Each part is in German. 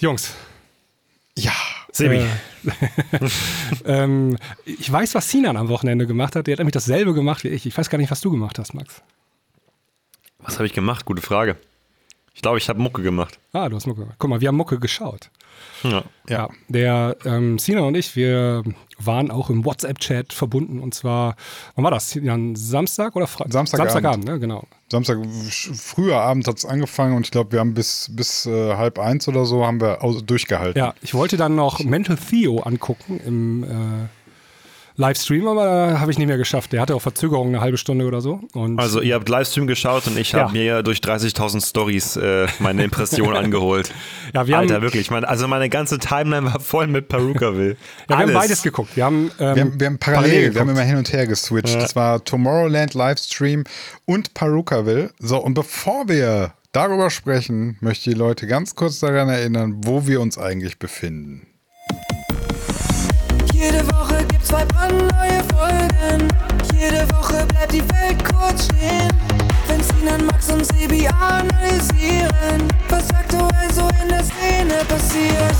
Jungs. Ja. Sebi. Äh, ähm, ich weiß, was Sinan am Wochenende gemacht hat. Der hat nämlich dasselbe gemacht wie ich. Ich weiß gar nicht, was du gemacht hast, Max. Was habe ich gemacht? Gute Frage. Ich glaube, ich habe Mucke gemacht. Ah, du hast Mucke gemacht. Guck mal, wir haben Mucke geschaut. Ja. Ja, der ähm, Sinan und ich, wir waren auch im WhatsApp-Chat verbunden und zwar, wann war das? Sinan, Samstag oder Freitag? Samstagabend. Samstagabend, ne? Genau. Samstag, früher Abend hat es angefangen und ich glaube, wir haben bis, bis äh, halb eins oder so haben wir durchgehalten. Ja, ich wollte dann noch Mental Theo angucken im äh, Livestream, aber da habe ich nicht mehr geschafft. Der hatte auch Verzögerung eine halbe Stunde oder so. Und Also ihr habt Livestream geschaut und ich Ja. habe mir durch 30.000 Stories äh, meine Impression angeholt. Ja, wir haben- Alter, wirklich. Mein, also meine ganze Timeline war voll mit Perukaville. ja, wir haben Alles. beides geguckt. Wir haben, ähm, Wir haben, wir haben parallel, wir haben immer hin und her geswitcht. Das war Tomorrowland Livestream und Perukaville. So, und bevor wir darüber sprechen, möchte ich die Leute ganz kurz daran erinnern, wo wir uns eigentlich befinden. Jede Woche zwei brandneue Folgen. Jede Woche bleibt die Welt kurz stehen. Wenn Sinan, Max und Sebi analysieren, was aktuell so in der Szene passiert.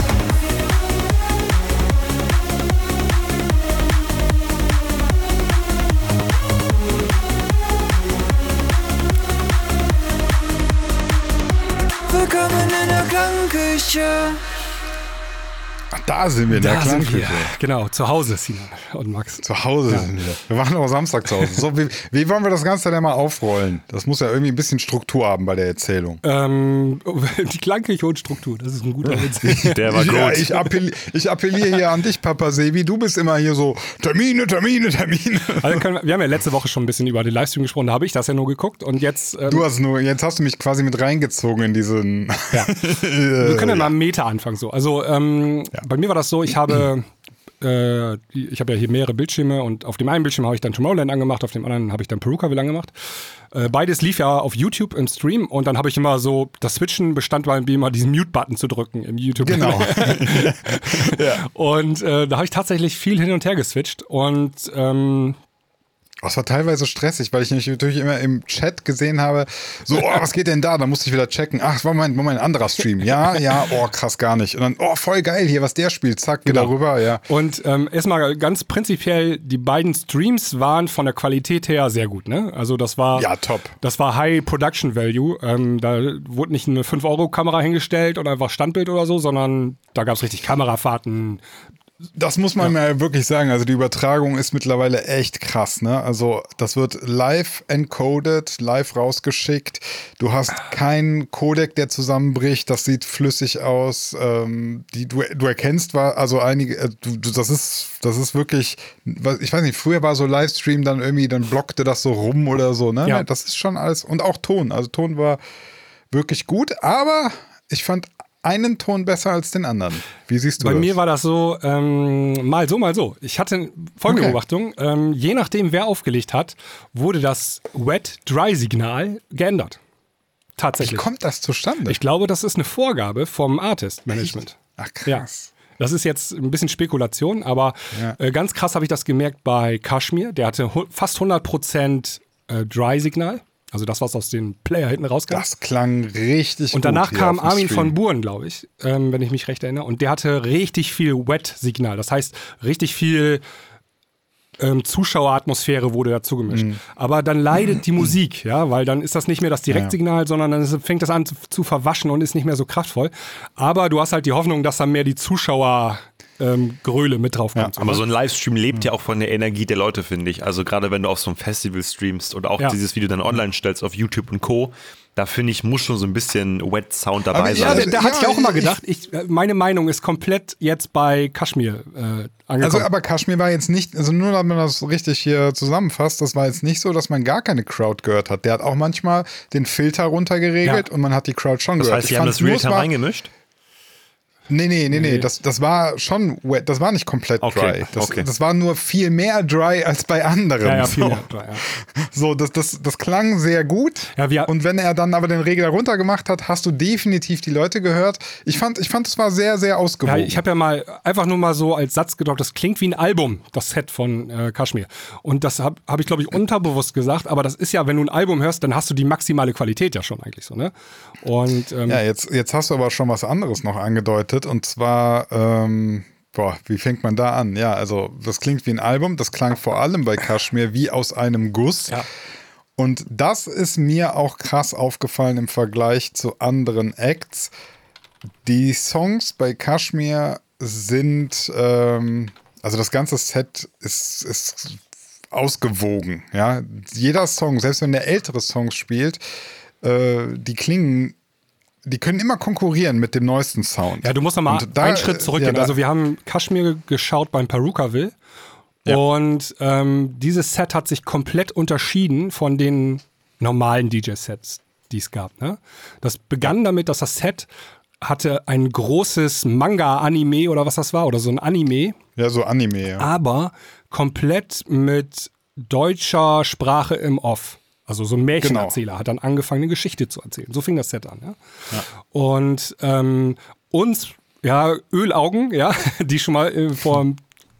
Willkommen in der Klangküche. Ach, da sind wir in der Da sind wir. Klangküche. Genau, zu Hause, Sinan und Max. Zu Hause sind wir. Wir waren auch Samstag zu Hause. So, wie, wie wollen wir das Ganze denn mal aufrollen? Das muss ja irgendwie ein bisschen Struktur haben bei der Erzählung. Ähm, die Klangküche und Struktur, das ist ein guter Witz. Der war ja, gut. ich, appelli ich appelliere hier an dich, Papa Sebi. Du bist immer hier so Termine, Termine, Termine. Also können wir, wir haben ja letzte Woche schon ein bisschen über den Livestream gesprochen, da habe ich das ja nur geguckt und jetzt ähm, Du hast nur, jetzt hast du mich quasi mit reingezogen in diesen. Ja. Wir können ja mal am Meter anfangen. So. Also ähm, bei mir war das so, ich habe, äh, ich habe ja hier mehrere Bildschirme und auf dem einen Bildschirm habe ich dann Tomorrowland angemacht, auf dem anderen habe ich dann Perukaville angemacht. Äh, beides lief ja auf YouTube im Stream und dann habe ich immer so, das Switchen bestand bei mir immer diesen Mute-Button zu drücken im YouTube. Genau. Und äh, da habe ich tatsächlich viel hin und her geswitcht und ähm, Das war teilweise stressig, weil ich nämlich natürlich immer im Chat gesehen habe, so, oh, was geht denn da? Da musste ich wieder checken. Ach, Moment, Moment, anderer Stream. Ja, ja, oh, krass, gar nicht. Und dann, oh, voll geil hier, was der spielt. Zack, wieder Genau. rüber, ja. Und ähm, erstmal ganz prinzipiell, die beiden Streams waren von der Qualität her sehr gut, ne? Also das war Ja, top. Das war High Production Value. Ähm, da wurde nicht eine 5-Euro-Kamera hingestellt oder einfach Standbild oder so, sondern da gab es richtig Kamerafahrten. Das muss man mal wirklich sagen. Also die Übertragung ist mittlerweile echt krass, ne? Also das wird live encoded, live rausgeschickt. Du hast keinen Codec, der zusammenbricht. Das sieht flüssig aus. Ähm, die, du, du erkennst, war also einige, äh, du, das ist, das ist wirklich, ich weiß nicht, früher war so Livestream dann irgendwie, dann blockte das so rum oder so, ne? Ja. Das ist schon alles und auch Ton. Also Ton war wirklich gut, aber ich fand einen Ton besser als den anderen. Wie siehst du Bei das? mir war das so, ähm, mal so, mal so. Ich hatte folgende Okay. Beobachtung. Ähm, je nachdem, wer aufgelegt hat, wurde das Wet-Dry-Signal geändert. Wie Tatsächlich. kommt das zustande? Ich glaube, das ist eine Vorgabe vom Artist-Management. Ach Ja. krass. Das ist jetzt ein bisschen Spekulation, aber Ja. äh, ganz krass habe ich das gemerkt bei Kashmir. Der hatte fast 100% äh, Dry-Signal. Also das, was aus dem Player hinten rauskam. Das klang richtig Und gut. danach hier kam Armin von Buren, glaube ich, ähm, wenn ich mich recht erinnere. Und der hatte richtig viel Wet-Signal. Das heißt, richtig viel ähm, Zuschaueratmosphäre wurde dazu gemischt. Mhm. Aber dann leidet die Musik, ja, weil dann ist das nicht mehr das Direktsignal, sondern dann ist, fängt das an zu, zu verwaschen und ist nicht mehr so kraftvoll. Aber du hast halt die Hoffnung, dass dann mehr die Zuschauer ähm, Gröle mit drauf kommt. Aber so ein Livestream lebt ja auch von der Energie der Leute, finde ich. Also gerade wenn du auf so einem Festival streamst oder auch Ja. dieses Video dann online stellst auf YouTube und Co., da finde ich, muss schon so ein bisschen Wet Sound dabei Aber ja, sein. da, da hatte ich Ja, auch immer gedacht, ich, äh, meine Meinung ist komplett jetzt bei Kashmir äh, angekommen. Also, aber Kashmir war jetzt nicht, also nur damit man das richtig hier zusammenfasst, das war jetzt nicht so, dass man gar keine Crowd gehört hat. Der hat auch manchmal den Filter runtergeregelt Ja. und man hat die Crowd schon das gehört. heißt, Ich sie haben fand das Realtime war- reingemischt? Nee, nee, nee, nee, das, das war schon wet, das war nicht komplett Okay, dry. Das, okay. das war nur viel mehr dry als bei anderen. Ja, ja, viel so. mehr dry, ja. So, das, das, das klang sehr gut. Ja, wir- und wenn er dann aber den Regler runtergemacht hat, hast du definitiv die Leute gehört. Ich fand, ich fand, es war sehr, sehr Ja, ausgewogen. ich habe ja mal einfach nur mal so als Satz gedockt, das klingt wie ein Album, das Set von äh, Kashmir. Und das habe hab ich, glaube ich, unterbewusst gesagt, aber das ist ja, wenn du ein Album hörst, dann hast du die maximale Qualität ja schon eigentlich so, ne? Und ähm, ja, jetzt, jetzt hast du aber schon was anderes noch angedeutet und zwar, ähm, boah, wie fängt man da an? Ja, also das klingt wie ein Album, das klang vor allem bei Kashmir wie aus einem Guss. Ja. Und das ist mir auch krass aufgefallen im Vergleich zu anderen Acts. Die Songs bei Kashmir sind, ähm, also das ganze Set ist, ist ausgewogen. Ja? Jeder Song, selbst wenn der ältere Songs spielt, äh, die klingen, die können immer konkurrieren mit dem neuesten Sound. Ja, du musst noch mal Und da- einen Schritt zurückgehen. ja, also wir haben Kashmir geschaut beim Perukaville Ja. und ähm, dieses Set hat sich komplett unterschieden von den normalen DJ-Sets, die es gab. Ne? Das begann damit, dass das Set hatte ein großes Manga-Anime oder was das war, oder so ein Anime, Ja, so Anime, ja. aber komplett mit deutscher Sprache im Off. Also so ein Märchenerzähler hat dann angefangen, eine Geschichte zu erzählen. So fing das Set an. Ja? Und ähm, uns, ja, Ölaugen, ja, die schon mal äh, vor dem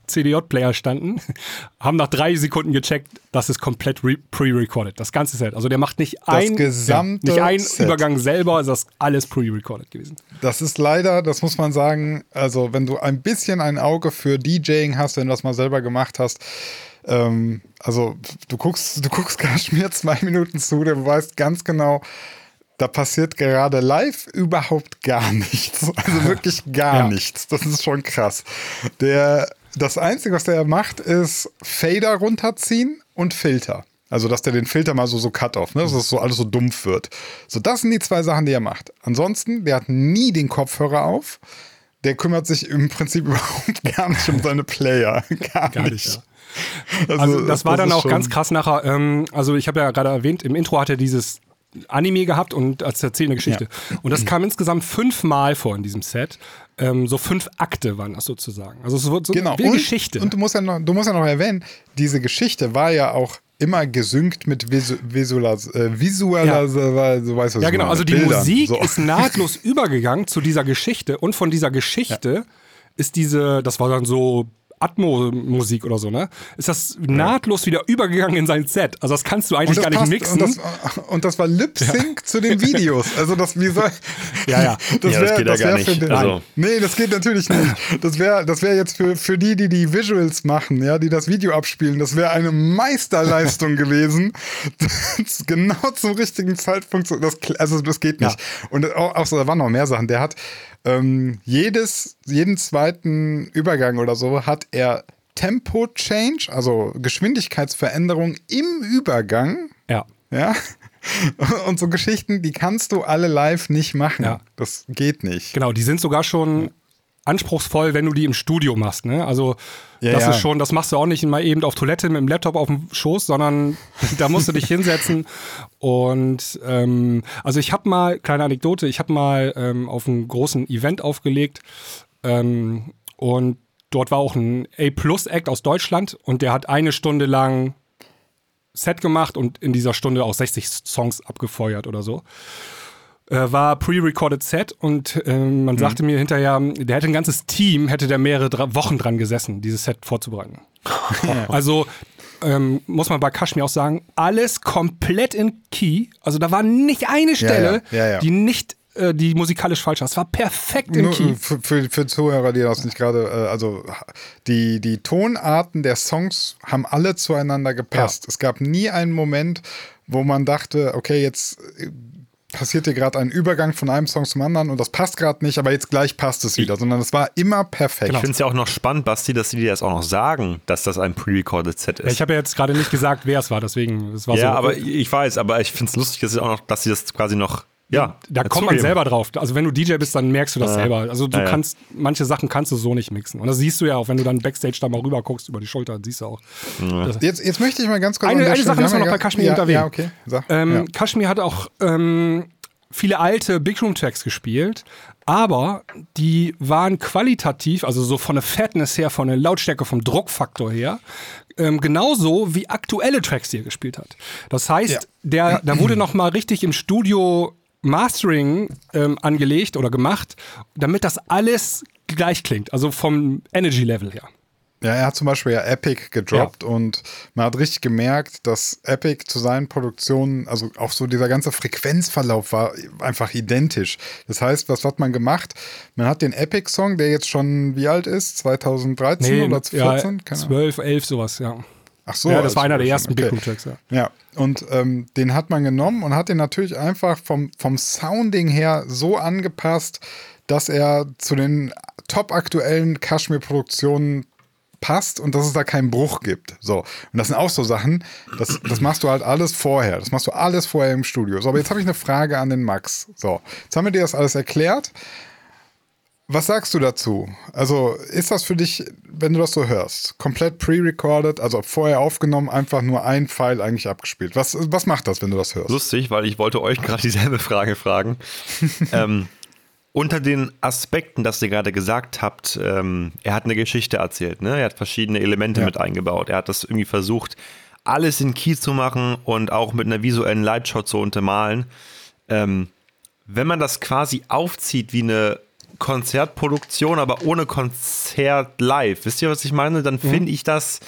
CDJ-Player standen, haben nach drei Sekunden gecheckt, das ist komplett re- pre-recorded. Das ganze Set. Also der macht nicht ein, gesamte ja, nicht ein Set. Übergang selber, also das ist alles pre-recorded gewesen. Das ist leider, das muss man sagen, also wenn du ein bisschen ein Auge für DJing hast, wenn du das mal selber gemacht hast, ähm, also du guckst, du guckst Kashmir zwei Minuten zu, du weißt ganz genau, da passiert gerade live überhaupt gar nichts. Also wirklich gar Ja. nichts. Das ist schon krass. Der, das Einzige, was der macht, ist Fader runterziehen und Filter. Also, dass der den Filter mal so, so cut-off, ne? dass das so alles so dumpf wird. So, das sind die zwei Sachen, die er macht. Ansonsten, der hat nie den Kopfhörer auf. Der kümmert sich im Prinzip überhaupt gar nicht um seine Player. Gar, Gar nicht. ja. Also das war dann ist auch ganz krass nachher. Ähm, also ich habe ja gerade erwähnt, im Intro hat er dieses Anime gehabt und als erzählende Geschichte. Und das kam insgesamt fünfmal vor in diesem Set. Ähm, so fünf Akte waren das sozusagen. Also es wird so Genau. eine und, Geschichte. Und du musst, ja noch, du musst ja noch erwähnen, diese Geschichte war ja auch immer gesynkt mit Visu Visualis äh, Visualis so weißt du, was ja, genau. meine, Also die Bildern. Musik So. ist nahtlos übergegangen zu dieser Geschichte. Und von dieser Geschichte ist diese, das war dann so Atmo-Musik oder so, ne? Ist das nahtlos wieder übergegangen in sein Set. Also das kannst du eigentlich gar nicht mixen. Und das, und das war Lip-Sync zu den Videos. Also das, wie soll. Ja, ja. Das Ja, das wär, geht ja das gar wär nicht. Für den, Also- Nee, das geht natürlich nicht. Das wäre das wär jetzt für, für die, die die Visuals machen, ja, die das Video abspielen, das wäre eine Meisterleistung gewesen. Das genau zum richtigen Zeitpunkt. Das, also das geht nicht. Und auch, auch so, da waren noch mehr Sachen. Der hat ähm, jedes, jeden zweiten Übergang oder so hat er Tempo-Change, also Geschwindigkeitsveränderung im Übergang. ja. Ja. Und so Geschichten, die kannst du alle live nicht machen. Ja. Das geht nicht. Genau, die sind sogar schon anspruchsvoll, wenn du die im Studio machst. Ne? Also Ja, das ja. ist schon, das machst du auch nicht mal eben auf Toilette mit dem Laptop auf dem Schoß, sondern da musst du dich hinsetzen. Und ähm, also ich habe mal, kleine Anekdote, ich habe mal ähm, auf einem großen Event aufgelegt ähm, und dort war auch ein A-Plus-Act aus Deutschland und der hat eine Stunde lang Set gemacht und in dieser Stunde auch 60 Songs abgefeuert oder so äh, war pre-recorded Set und ähm, man sagte mir hinterher, der hätte ein ganzes Team, hätte der mehrere dra Wochen dran gesessen, dieses Set vorzubereiten. Also ähm, muss man bei Kashmir auch sagen, alles komplett in Key. Also da war nicht eine Stelle, ja, ja, ja. die nicht, äh, die musikalisch falsch war. Es war perfekt in Nur Key. für, für, für Zuhörer, die das nicht gerade, äh, also die, die Tonarten der Songs haben alle zueinander gepasst. Es gab nie einen Moment, wo man dachte, okay, jetzt äh, passiert hier gerade ein Übergang von einem Song zum anderen und das passt gerade nicht, aber jetzt gleich passt es wieder, sondern es war immer perfekt. Ich finde es ja auch noch spannend, Basti, dass sie dir das auch noch sagen, dass das ein pre-recorded Set Ja, ist. ich habe ja jetzt gerade nicht gesagt, wer es war, deswegen, es war Ja, so. aber ich weiß, aber ich finde es lustig, dass sie auch noch, dass sie das quasi noch, ja. Da kommt man selber drauf. Also wenn du DJ bist, dann merkst du das Ja. selber. Also du Ja, ja. kannst, manche Sachen kannst du so nicht mixen. Und das siehst du ja auch, wenn du dann Backstage da mal rüber guckst über die Schulter, dann siehst du auch. Das, Jetzt, jetzt möchte ich mal ganz kurz Eine- eine Sache müssen wir noch ja bei Kashmir ja, erwähnen. Ja, okay. Sag. ähm, ja. Kashmir hat auch ähm, viele alte Big Room Tracks gespielt, aber die waren qualitativ, also so von der Fatness her, von der Lautstärke, vom Druckfaktor her, ähm, genauso wie aktuelle Tracks, die er gespielt hat. Das heißt, ja. der, da wurde noch mal richtig im Studio Mastering ähm, angelegt oder gemacht, damit das alles gleich klingt, also vom Energy Level her. Ja, er hat zum Beispiel ja Epic gedroppt ja. und man hat richtig gemerkt, dass Epic zu seinen Produktionen, also auch so dieser ganze Frequenzverlauf war einfach identisch. Das heißt, was hat man gemacht? Man hat den Epic-Song, der jetzt schon wie alt ist? 2013 nee, oder 2014? Ja, 12, 11 sowas, ja. Ach so. Ja, das also war einer der ersten okay. Big Tracks, ja. Ja, und ähm, den hat man genommen und hat den natürlich einfach vom, vom Sounding her so angepasst, dass er zu den top aktuellen Kashmir-Produktionen passt und dass es da keinen Bruch gibt. So. Und das sind auch so Sachen, das, das machst du halt alles vorher. Das machst du alles vorher im Studio. So, aber jetzt habe ich eine Frage an den Max. So, jetzt haben wir dir das alles erklärt. Was sagst du dazu? Also ist das für dich, wenn du das so hörst, komplett pre-recorded, also vorher aufgenommen, einfach nur ein Pfeil eigentlich abgespielt? Was, was macht das, wenn du das hörst? Lustig, weil ich wollte euch gerade dieselbe Frage fragen. ähm, unter den Aspekten, dass ihr gerade gesagt habt, ähm, er hat eine Geschichte erzählt, ne? er hat verschiedene Elemente ja. mit eingebaut. Er hat das irgendwie versucht, alles in Key zu machen und auch mit einer visuellen Lightshot zu untermalen. Ähm, wenn man das quasi aufzieht wie eine Konzertproduktion, aber ohne Konzert live, wisst ihr, was ich meine? Dann mhm. finde ich das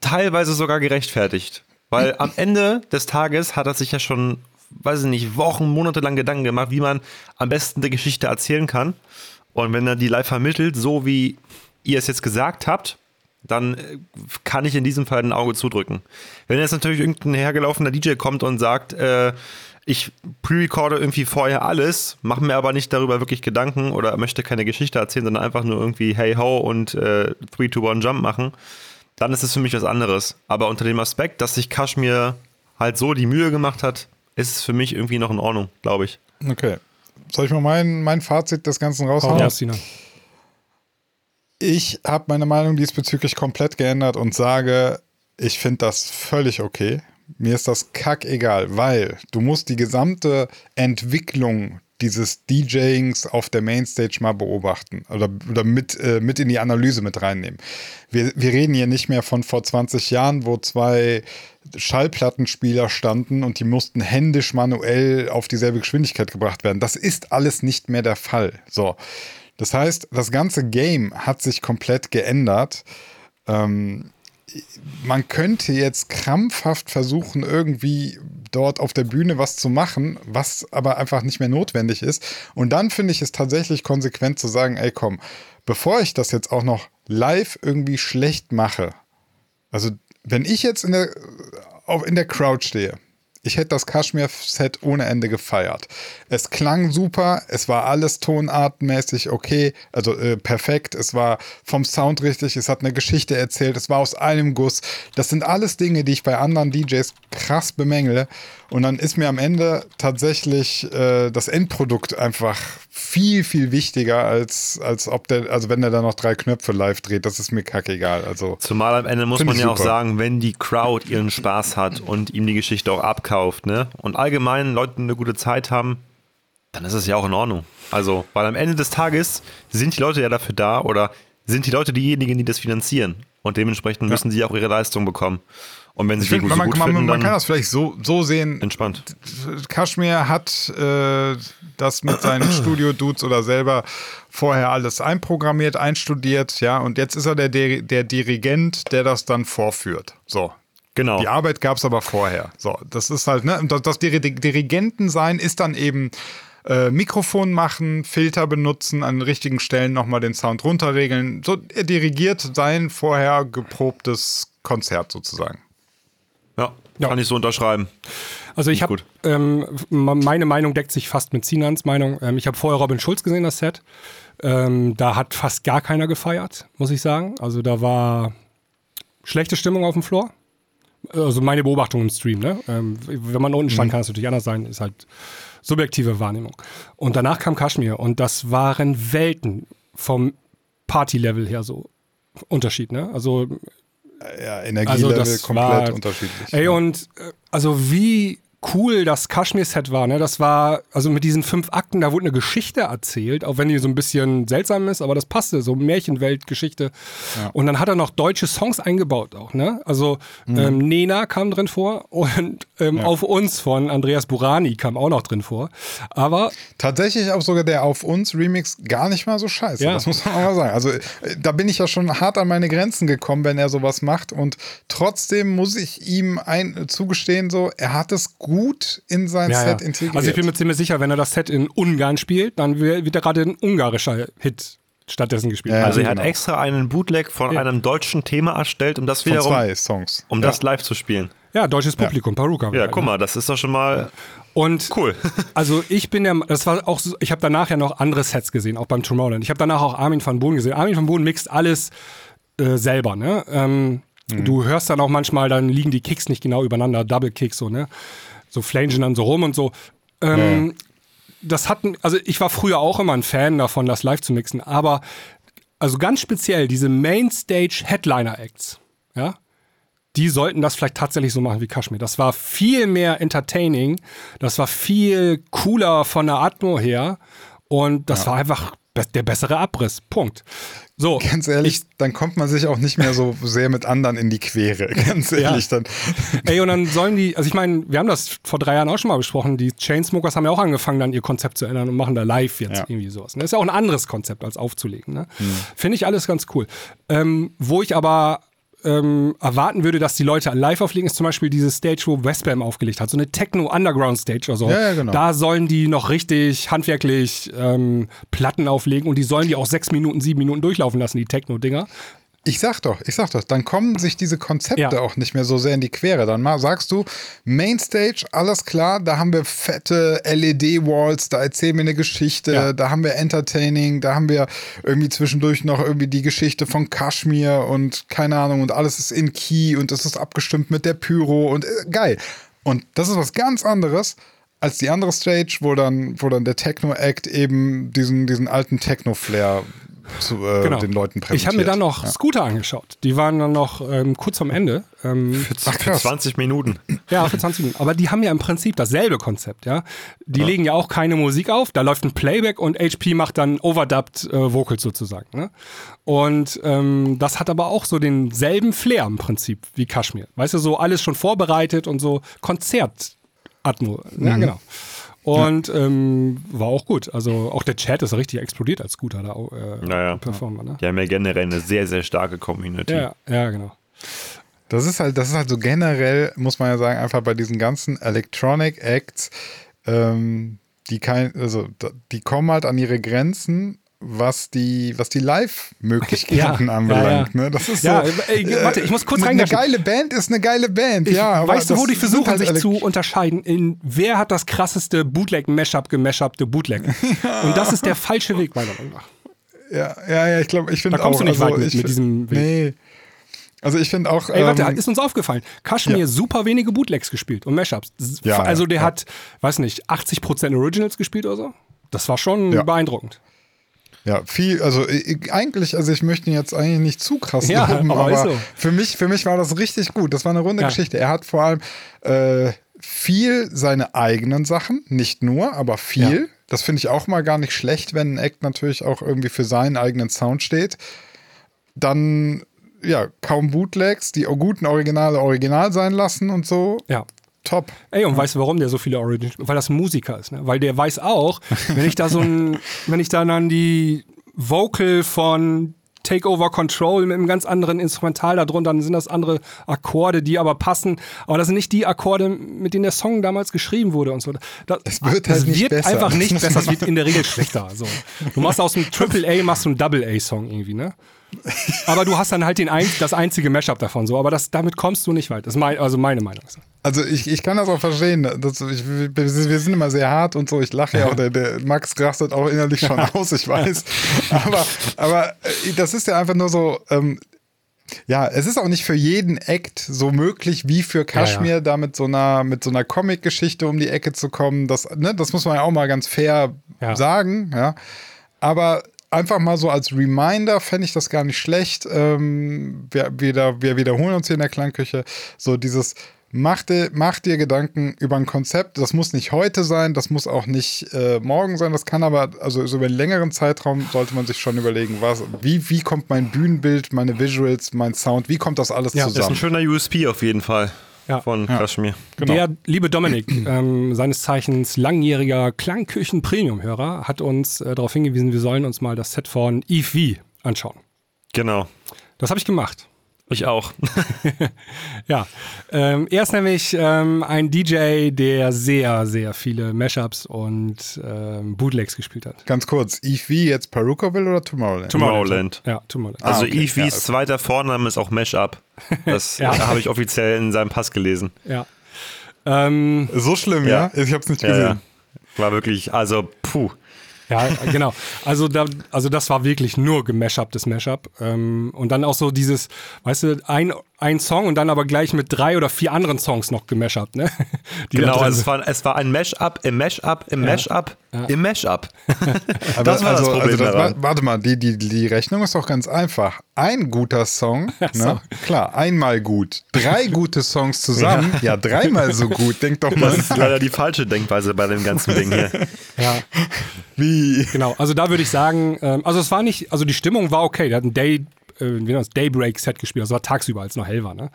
teilweise sogar gerechtfertigt. Weil am Ende des Tages hat er sich ja schon weiß ich nicht, Wochen, Monate lang Gedanken gemacht, wie man am besten eine Geschichte erzählen kann. Und wenn er die live vermittelt, so wie ihr es jetzt gesagt habt, dann äh, kann ich in diesem Fall ein Auge zudrücken. Wenn jetzt natürlich irgendein hergelaufener DJ kommt und sagt, äh, ich pre-recorde irgendwie vorher alles, mache mir aber nicht darüber wirklich Gedanken oder möchte keine Geschichte erzählen, sondern einfach nur irgendwie Hey Ho und äh, 3, 2, 1 Jump machen, dann ist es für mich was anderes. Aber unter dem Aspekt, dass sich Kashmir halt so die Mühe gemacht hat, ist es für mich irgendwie noch in Ordnung, glaube ich. Okay. Soll ich mal mein, mein Fazit des Ganzen raushauen? Ja, Sina. Ich habe meine Meinung diesbezüglich komplett geändert und sage, ich finde das völlig okay. Mir ist das kackegal, weil du musst die gesamte Entwicklung dieses DJings auf der Mainstage mal beobachten oder, oder mit, äh, mit in die Analyse mit reinnehmen. Wir, wir reden hier nicht mehr von vor 20 Jahren, wo zwei Schallplattenspieler standen und die mussten händisch manuell auf dieselbe Geschwindigkeit gebracht werden. Das ist alles nicht mehr der Fall. So. Das heißt, das ganze Game hat sich komplett geändert. Ähm, man könnte jetzt krampfhaft versuchen, irgendwie dort auf der Bühne was zu machen, was aber einfach nicht mehr notwendig ist. Und dann finde ich es tatsächlich konsequent zu sagen, ey komm, bevor ich das jetzt auch noch live irgendwie schlecht mache, also wenn ich jetzt in der, in der Crowd stehe ich hätte das Kaschmir-Set ohne Ende gefeiert. Es klang super, es war alles tonartmäßig okay, also äh, perfekt, es war vom Sound richtig, es hat eine Geschichte erzählt, es war aus einem Guss. Das sind alles Dinge, die ich bei anderen DJs krass bemängele. Und dann ist mir am Ende tatsächlich äh, das Endprodukt einfach viel, viel wichtiger, als, als ob der, also wenn der da noch drei Knöpfe live dreht, das ist mir kackegal. Also, Zumal am Ende muss man ja super. auch sagen, wenn die Crowd ihren Spaß hat und ihm die Geschichte auch abkauft, ne? Und allgemein Leute eine gute Zeit haben, dann ist es ja auch in Ordnung. Also, weil am Ende des Tages sind die Leute ja dafür da oder sind die Leute diejenigen, die das finanzieren. Und dementsprechend müssen sie auch ihre Leistung bekommen. Und wenn sie find, man, so gut man, finden, man kann das vielleicht so, so sehen. Entspannt. Kashmir hat äh, das mit seinen Studio-Dudes oder selber vorher alles einprogrammiert, einstudiert, ja, und jetzt ist er der, der Dirigent, der das dann vorführt. So, Genau. Die Arbeit gab es aber vorher. So, das ist halt, ne, das, das Dirigenten sein ist dann eben äh, Mikrofon machen, Filter benutzen, an richtigen Stellen nochmal den Sound runterregeln. So, er dirigiert sein vorher geprobtes Konzert sozusagen. Ja, ja. kann ich so unterschreiben. Also ich habe, ähm, meine Meinung deckt sich fast mit Sinans Meinung. Ähm, ich habe vorher Robin Schulz gesehen, das Set. Ähm, da hat fast gar keiner gefeiert, muss ich sagen. Also da war schlechte Stimmung auf dem Floor. Also meine Beobachtung im Stream, ne? Ähm, wenn man unten stand, mhm. kann es natürlich anders sein, ist halt subjektive Wahrnehmung. Und danach kam Kashmir und das waren Welten vom Party-Level her so Unterschied, ne? Also ja, Energielevel also komplett unterschiedlich. Ey, ja. und äh, also wie cool das Kaschmir-Set war. Ne? Das war, also mit diesen fünf Akten, da wurde eine Geschichte erzählt, auch wenn die so ein bisschen seltsam ist, aber das passte, so Märchenwelt-Geschichte. Ja. Und dann hat er noch deutsche Songs eingebaut auch. Ne? Also mhm. ähm, Nena kam drin vor und ähm, ja. Auf uns von Andreas Burani kam auch noch drin vor. Aber tatsächlich auch sogar der Auf uns Remix gar nicht mal so scheiße. Ja. Das muss man auch mal sagen. Also äh, da bin ich ja schon hart an meine Grenzen gekommen, wenn er sowas macht. Und trotzdem muss ich ihm ein, zugestehen, so, er hat es gut in sein ja, Set ja. integriert. Also ich bin mir ziemlich sicher, wenn er das Set in Ungarn spielt, dann wird er gerade ein ungarischer Hit stattdessen gespielt. Ja, also er genau. hat extra einen Bootleg von ja. einem deutschen Thema erstellt, um das wiederum, zwei Songs. um das live zu spielen. Ja, deutsches Publikum, ja. Paruka. Ja, guck mal, das ist doch schon mal und cool. also ich bin ja, das war auch, so, ich habe danach ja noch andere Sets gesehen, auch beim Tomorrowland. Ich habe danach auch Armin van Boon gesehen. Armin van Boon mixt alles äh, selber, ne? Ähm, mhm. Du hörst dann auch manchmal, dann liegen die Kicks nicht genau übereinander, Double Kicks so, ne? So flangen dann so rum und so. Ähm, ja. Das hatten, also ich war früher auch immer ein Fan davon, das live zu mixen, aber also ganz speziell diese Mainstage Headliner Acts, ja, die sollten das vielleicht tatsächlich so machen wie Kashmir. Das war viel mehr entertaining, das war viel cooler von der Atmo her und das ja. war einfach der bessere Abriss. Punkt. So, ganz ehrlich, ich, dann kommt man sich auch nicht mehr so sehr mit anderen in die Quere. Ganz ehrlich, ja. dann. Ey, und dann sollen die, also ich meine, wir haben das vor drei Jahren auch schon mal besprochen. Die Chainsmokers haben ja auch angefangen, dann ihr Konzept zu ändern und machen da live jetzt ja. irgendwie sowas. Das ist ja auch ein anderes Konzept als aufzulegen. Ne? Hm. Finde ich alles ganz cool. Ähm, wo ich aber ähm, erwarten würde, dass die Leute live auflegen, ist zum Beispiel diese Stage, wo Westbam aufgelegt hat. So eine Techno-Underground-Stage oder so. Ja, ja, genau. Da sollen die noch richtig handwerklich ähm, Platten auflegen und die sollen die auch sechs Minuten, sieben Minuten durchlaufen lassen, die Techno-Dinger. Ich sag doch, ich sag doch, dann kommen sich diese Konzepte ja. auch nicht mehr so sehr in die Quere. Dann mal sagst du, Mainstage, alles klar, da haben wir fette LED-Walls, da erzählen wir eine Geschichte, ja. da haben wir Entertaining, da haben wir irgendwie zwischendurch noch irgendwie die Geschichte von Kashmir und keine Ahnung und alles ist in Key und es ist abgestimmt mit der Pyro und äh, geil. Und das ist was ganz anderes als die andere Stage, wo dann, wo dann der Techno-Act eben diesen, diesen alten Techno-Flair zu äh, genau. den Leuten präsentiert. Ich habe mir dann noch ja. Scooter angeschaut. Die waren dann noch ähm, kurz am Ende. Ähm, für, Ach, für 20 Minuten. Ja, für 20 Minuten. Aber die haben ja im Prinzip dasselbe Konzept, ja. Die ja. legen ja auch keine Musik auf, da läuft ein Playback und HP macht dann overdubbed äh, Vocals sozusagen. Ne? Und ähm, das hat aber auch so denselben Flair im Prinzip wie Kashmir. Weißt du, so alles schon vorbereitet und so Konzert-Atmo. Ja, mhm. genau. Und ja. ähm, war auch gut. Also auch der Chat ist richtig explodiert als guter da, äh, naja. Performer. Ne? Die haben ja generell eine sehr, sehr starke Community. Ja, ja, genau. Das ist halt, das ist halt so generell, muss man ja sagen, einfach bei diesen ganzen Electronic Acts, ähm, die kein, also die kommen halt an ihre Grenzen was die, was die Live-Möglichkeiten ja, anbelangt. Ja, ja. Ne? Das ist ja, so, ey, warte, ich muss kurz rein. Eine geile Band ist eine geile Band, ich, ja. weißt du, wo die versuchen, halt sich zu unterscheiden? In wer hat das krasseste Bootleg-Mashup gemashupte Bootleg? Und das ist der falsche Weg, meiner Meinung nach. Ja, ja, ja, ich glaube, ich finde auch. Da kommst du nicht also, weit mit, mit diesem Weg. Nee. Also ich finde auch. Ey, warte, ähm, ist uns aufgefallen. Kashmir ja. super wenige Bootlegs gespielt und Mashups. Ja, also der ja. hat, weiß nicht, 80% Originals gespielt oder so. Das war schon beeindruckend. Ja, viel, also ich, eigentlich, also ich möchte ihn jetzt eigentlich nicht zu krass ja, loben, aber, aber so. für, mich, für mich war das richtig gut. Das war eine runde ja. Geschichte. Er hat vor allem äh, viel seine eigenen Sachen, nicht nur, aber viel. Ja. Das finde ich auch mal gar nicht schlecht, wenn ein Act natürlich auch irgendwie für seinen eigenen Sound steht. Dann, ja, kaum Bootlegs, die guten Originale original sein lassen und so. Ja. Top. Ey, und ja. weißt du, warum der so viele Origins? Weil das ein Musiker ist, ne? Weil der weiß auch, wenn ich da so ein, wenn ich dann an die Vocal von Takeover Control mit einem ganz anderen Instrumental darunter, dann sind das andere Akkorde, die aber passen. Aber das sind nicht die Akkorde, mit denen der Song damals geschrieben wurde und so. Das, es wird, halt das wird besser. einfach nicht besser, es wird in der Regel schlechter. So. Du machst aus einem Triple A, machst du einen Double A-Song irgendwie, ne? aber du hast dann halt den ein, das einzige Mashup davon so. Aber das, damit kommst du nicht weit. Das ist mein, also meine Meinung. Also ich, ich kann das auch verstehen. Das, ich, wir sind immer sehr hart und so. Ich lache ja auch. Der, der Max rastet auch innerlich schon aus, ich weiß. Aber, aber äh, das ist ja einfach nur so. Ähm, ja, es ist auch nicht für jeden Act so möglich wie für Kashmir, ja, ja. da mit so einer, mit so einer Comic-Geschichte um die Ecke zu kommen. Das, ne, das muss man ja auch mal ganz fair ja. sagen, ja. Aber einfach mal so als Reminder fände ich das gar nicht schlecht. Ähm, wir, wir, wir wiederholen uns hier in der Klangküche. So dieses, mach dir, mach dir Gedanken über ein Konzept. Das muss nicht heute sein, das muss auch nicht äh, morgen sein. Das kann aber, also so über einen längeren Zeitraum sollte man sich schon überlegen, was, wie, wie kommt mein Bühnenbild, meine Visuals, mein Sound, wie kommt das alles ja, zusammen? Das ist ein schöner USP auf jeden Fall ja. von ja. Kashmir. Genau. Der liebe Dominik, ähm, seines Zeichens langjähriger Klangküchen-Premium-Hörer, hat uns äh, darauf hingewiesen, wir sollen uns mal das Set von Eve V anschauen. Genau. Das habe ich gemacht. Ich auch. ja, ähm, er ist nämlich ähm, ein DJ, der sehr, sehr viele Mashups und ähm, Bootlegs gespielt hat. Ganz kurz, Eve V jetzt Perukaville oder Tomorrowland? Tomorrowland. Ja, Tomorrowland. Also ah, okay. Eve V's ja, zweiter Vorname ist auch Mashup. Das ja. habe ich offiziell in seinem Pass gelesen. Ja. Ähm, so schlimm, ja? ja? Ich habe es nicht gesehen. War wirklich, also, puh. Ja, genau. Also, da, also das war wirklich nur gemashup, das Mashup. Ähm, und dann auch so dieses, weißt du, ein, ein Song und dann aber gleich mit drei oder vier anderen Songs noch gemashupt, ne? Die genau, also es war, es war ein Mashup im Mashup im ja. Mashup ja. im Mashup. das war also, das Problem also das war, Warte mal, die, die, die Rechnung ist doch ganz einfach. Ein guter Song, ne? klar, einmal gut. Drei gute Songs zusammen, ja, ja dreimal so gut. Denk doch mal. Das ist leider die falsche Denkweise bei dem ganzen Ding hier. Ja. Wie? Genau, also da würde ich sagen, ähm, also es war nicht, also die Stimmung war okay. Der hat einen Day, äh, wie das Daybreak-Set gespielt, also war tagsüber, als es noch hell war. Ne?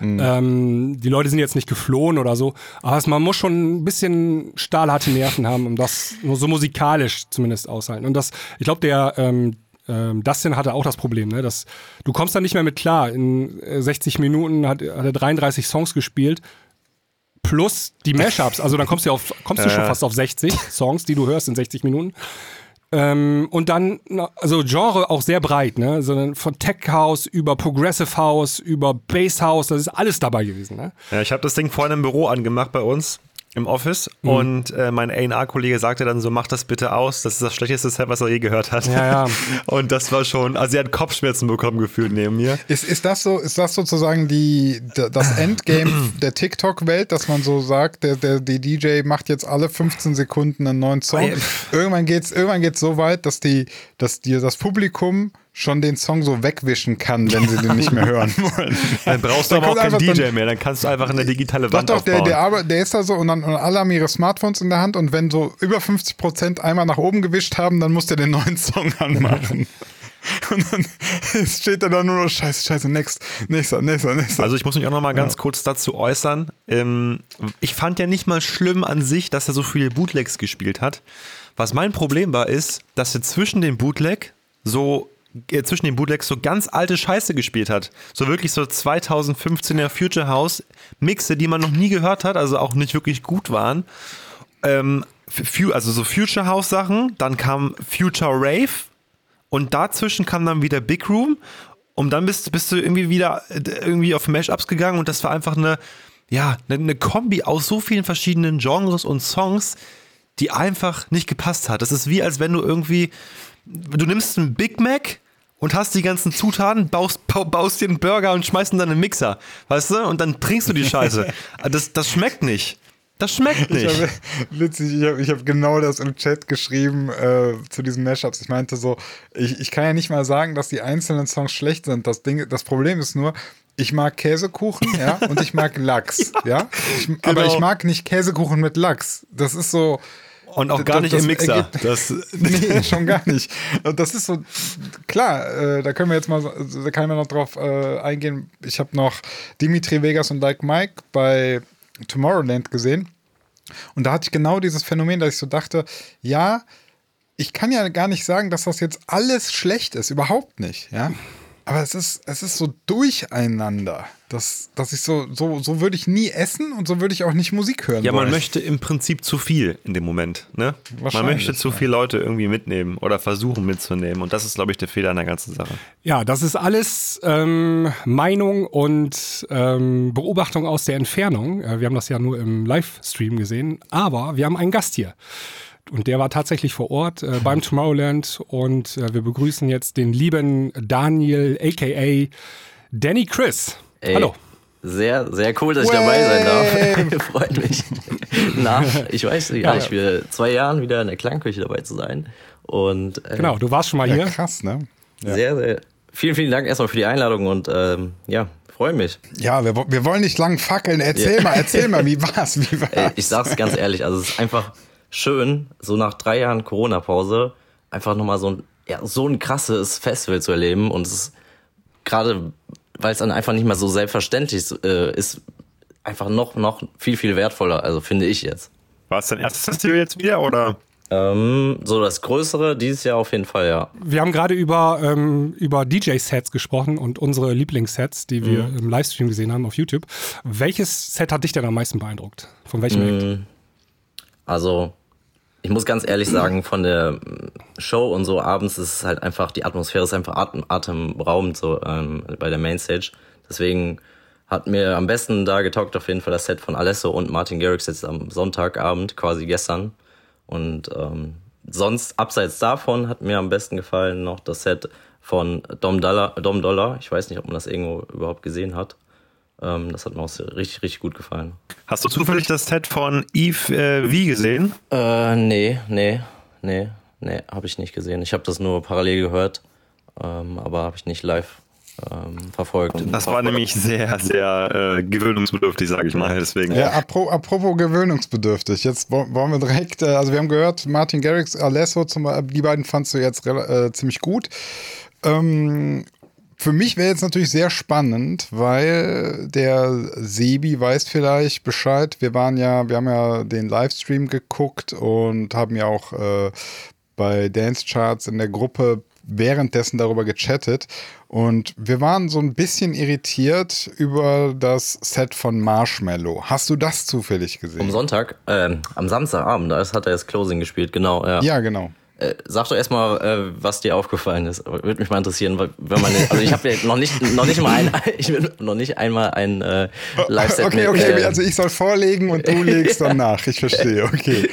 Mhm. Ähm, die Leute sind jetzt nicht geflohen oder so, aber man muss schon ein bisschen stahlharte Nerven haben, um das nur so musikalisch zumindest aushalten. Und das, ich glaube, der ähm, ähm, Dustin hatte auch das Problem, ne? dass du kommst da nicht mehr mit klar. In 60 äh, Minuten hat, hat er 33 Songs gespielt plus die Mashups. Also dann kommst du, auf, kommst du schon fast auf 60 Songs, die du hörst in 60 Minuten. Ähm, und dann, also Genre auch sehr breit, ne? Also von Tech House über Progressive House, über Bass House, das ist alles dabei gewesen, ne? Ja, ich habe das Ding vorhin im Büro angemacht bei uns im Office mhm. und äh, mein A&R-Kollege sagte dann so, mach das bitte aus, das ist das schlechteste Set, was er je gehört hat. Ja, ja. und das war schon, also er hat Kopfschmerzen bekommen gefühlt neben mir. Ist, ist das so, ist das sozusagen die, das Endgame der TikTok-Welt, dass man so sagt, der, der, die DJ macht jetzt alle 15 Sekunden einen neuen Song. irgendwann geht's, irgendwann geht's so weit, dass die, dass dir das Publikum schon den Song so wegwischen kann, wenn sie den nicht mehr hören wollen. Dann brauchst du aber auch keinen DJ mehr, dann kannst du einfach eine digitale Wand doch, doch, aufbauen. Der, der, der ist da so und dann und alle haben ihre Smartphones in der Hand und wenn so über 50 Prozent einmal nach oben gewischt haben, dann muss der den neuen Song anmachen. Und dann steht da nur noch Scheiße, Scheiße, next, nächster, nächster, nächster. Also ich muss mich auch noch mal ganz ja. kurz dazu äußern. Ähm, ich fand ja nicht mal schlimm an sich, dass er so viele Bootlegs gespielt hat. Was mein Problem war, ist, dass er zwischen den Bootleg so zwischen den Bootlegs so ganz alte Scheiße gespielt hat. So wirklich so 2015er Future House Mixe, die man noch nie gehört hat, also auch nicht wirklich gut waren. Ähm, also so Future House Sachen, dann kam Future Rave und dazwischen kam dann wieder Big Room und dann bist, bist du irgendwie wieder äh, irgendwie auf Mashups gegangen und das war einfach eine, ja, eine, eine Kombi aus so vielen verschiedenen Genres und Songs, die einfach nicht gepasst hat. Das ist wie, als wenn du irgendwie, du nimmst einen Big Mac und hast die ganzen Zutaten, baust, baust dir einen Burger und schmeißt ihn dann in den Mixer, weißt du? Und dann trinkst du die Scheiße. Das, das schmeckt nicht. Das schmeckt nicht. Ich hab, witzig, ich habe hab genau das im Chat geschrieben äh, zu diesen Mashups. Ich meinte so, ich, ich kann ja nicht mal sagen, dass die einzelnen Songs schlecht sind. Das, Ding, das Problem ist nur, ich mag Käsekuchen, ja, und ich mag Lachs, ja. Ich, genau. Aber ich mag nicht Käsekuchen mit Lachs. Das ist so, und auch gar das, nicht das im Mixer. Das, nee, schon gar nicht. Das ist so, klar, äh, da können wir jetzt mal, da kann man noch drauf äh, eingehen. Ich habe noch Dimitri Vegas und Like Mike bei Tomorrowland gesehen. Und da hatte ich genau dieses Phänomen, dass ich so dachte, ja, ich kann ja gar nicht sagen, dass das jetzt alles schlecht ist. Überhaupt nicht, ja. Aber es ist, es ist so durcheinander, dass, dass ich so, so, so würde ich nie essen und so würde ich auch nicht Musik hören. Ja, man möchte im Prinzip zu viel in dem Moment, ne? Man möchte zu viele Leute irgendwie mitnehmen oder versuchen mitzunehmen. Und das ist, glaube ich, der Fehler an der ganzen Sache. Ja, das ist alles ähm, Meinung und ähm, Beobachtung aus der Entfernung. Äh, wir haben das ja nur im Livestream gesehen, aber wir haben einen Gast hier. Und der war tatsächlich vor Ort äh, beim Tomorrowland und äh, wir begrüßen jetzt den lieben Daniel, aka Danny Chris. Ey, Hallo. Sehr, sehr cool, dass ich Way. dabei sein darf. Freut mich. Nach, ich weiß nicht, für zwei Jahren wieder in der Klangküche dabei zu sein. Und, äh, genau, du warst schon mal hier. Ja, krass, ne? Ja. Sehr, sehr. Vielen, vielen Dank erstmal für die Einladung und ähm, ja, freue mich. Ja, wir, wir wollen nicht lang fackeln. Erzähl ja. mal, erzähl mal, wie war's? Wie war's? Ich sag's ganz ehrlich, also es ist einfach schön, so nach drei Jahren Corona-Pause einfach nochmal so ein, ja, so ein krasses Festival zu erleben und es ist gerade, weil es dann einfach nicht mehr so selbstverständlich äh, ist, einfach noch, noch viel, viel wertvoller, also finde ich jetzt. War es dein erstes Festival jetzt wieder oder? Ähm, so das Größere dieses Jahr auf jeden Fall, ja. Wir haben gerade über, ähm, über DJ-Sets gesprochen und unsere Lieblingssets, die wir mhm. im Livestream gesehen haben auf YouTube. Welches Set hat dich denn am meisten beeindruckt? Von welchem mhm. Also, ich muss ganz ehrlich sagen, von der Show und so abends ist es halt einfach, die Atmosphäre ist einfach atem, atemberaubend so ähm, bei der Mainstage. Deswegen hat mir am besten da getaugt auf jeden Fall das Set von Alesso und Martin Garrix jetzt am Sonntagabend, quasi gestern. Und ähm, sonst, abseits davon, hat mir am besten gefallen noch das Set von Dom Dollar. Dom Dollar. Ich weiß nicht, ob man das irgendwo überhaupt gesehen hat. Ähm, das hat mir auch richtig, richtig gut gefallen. Hast du zufällig das Set von Eve äh, V gesehen? Äh, nee, nee, nee, nee, habe ich nicht gesehen. Ich habe das nur parallel gehört, ähm, aber habe ich nicht live ähm, verfolgt. Das war nämlich sehr, sehr äh, gewöhnungsbedürftig, sage ich mal. Deswegen. Ja, apropos, apropos gewöhnungsbedürftig. Jetzt wollen wir direkt, äh, also wir haben gehört, Martin Garrix, Alesso, zum, die beiden fandst du jetzt äh, ziemlich gut. Ähm, für mich wäre jetzt natürlich sehr spannend, weil der Sebi weiß vielleicht Bescheid. Wir waren ja, wir haben ja den Livestream geguckt und haben ja auch äh, bei Dance Charts in der Gruppe währenddessen darüber gechattet. Und wir waren so ein bisschen irritiert über das Set von Marshmallow. Hast du das zufällig gesehen? Am Sonntag, äh, am Samstagabend, da hat er das Closing gespielt, genau. Ja, ja genau. Äh, sag doch erstmal, äh, was dir aufgefallen ist. Würde mich mal interessieren, wenn man, also ich habe ja noch nicht, noch nicht mal ein, ich will noch nicht einmal ein äh, Live-Set Okay, okay, äh, also ich soll vorlegen und du legst dann nach. Ich verstehe, okay.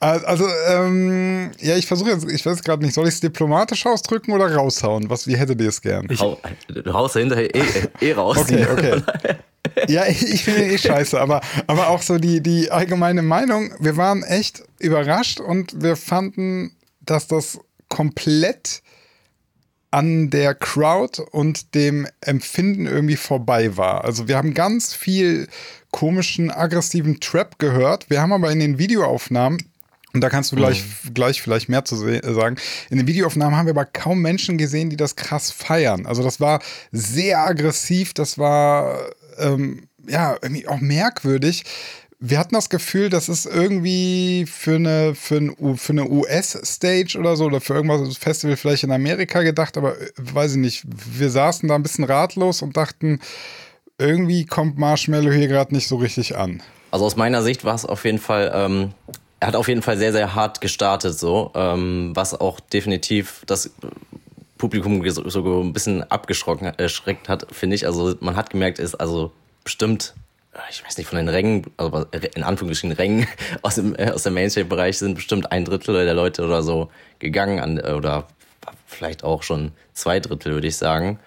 Also, ähm, ja, ich versuche jetzt, ich weiß gerade nicht, soll ich es diplomatisch ausdrücken oder raushauen? Was, wie hättet ihr es gern? Ich, hau, du haust hinterher eh, eh raus. Okay, okay. Ja, ich finde eh scheiße, aber, aber auch so die, die allgemeine Meinung, wir waren echt überrascht und wir fanden dass das komplett an der Crowd und dem Empfinden irgendwie vorbei war. Also wir haben ganz viel komischen, aggressiven Trap gehört. Wir haben aber in den Videoaufnahmen und da kannst du gleich, mhm. gleich vielleicht mehr zu sagen. In den Videoaufnahmen haben wir aber kaum Menschen gesehen, die das krass feiern. Also das war sehr aggressiv, das war ähm, ja irgendwie auch merkwürdig wir hatten das Gefühl, das ist irgendwie für eine, für, ein, für eine US-Stage oder so oder für irgendwas Festival vielleicht in Amerika gedacht, aber äh, weiß ich nicht. Wir saßen da ein bisschen ratlos und dachten, irgendwie kommt Marshmallow hier gerade nicht so richtig an. Also aus meiner Sicht war es auf jeden Fall, ähm, er hat auf jeden Fall sehr, sehr hart gestartet, so, ähm, was auch definitiv das Publikum so ein bisschen abgeschreckt hat, finde ich. Also man hat gemerkt, ist also bestimmt ich weiß nicht, von den Rängen, also in Anführungsstrichen Rängen aus dem, äh, aus dem Mainstream-Bereich sind bestimmt ein Drittel der Leute oder so gegangen an, äh, oder vielleicht auch schon zwei Drittel, würde ich sagen.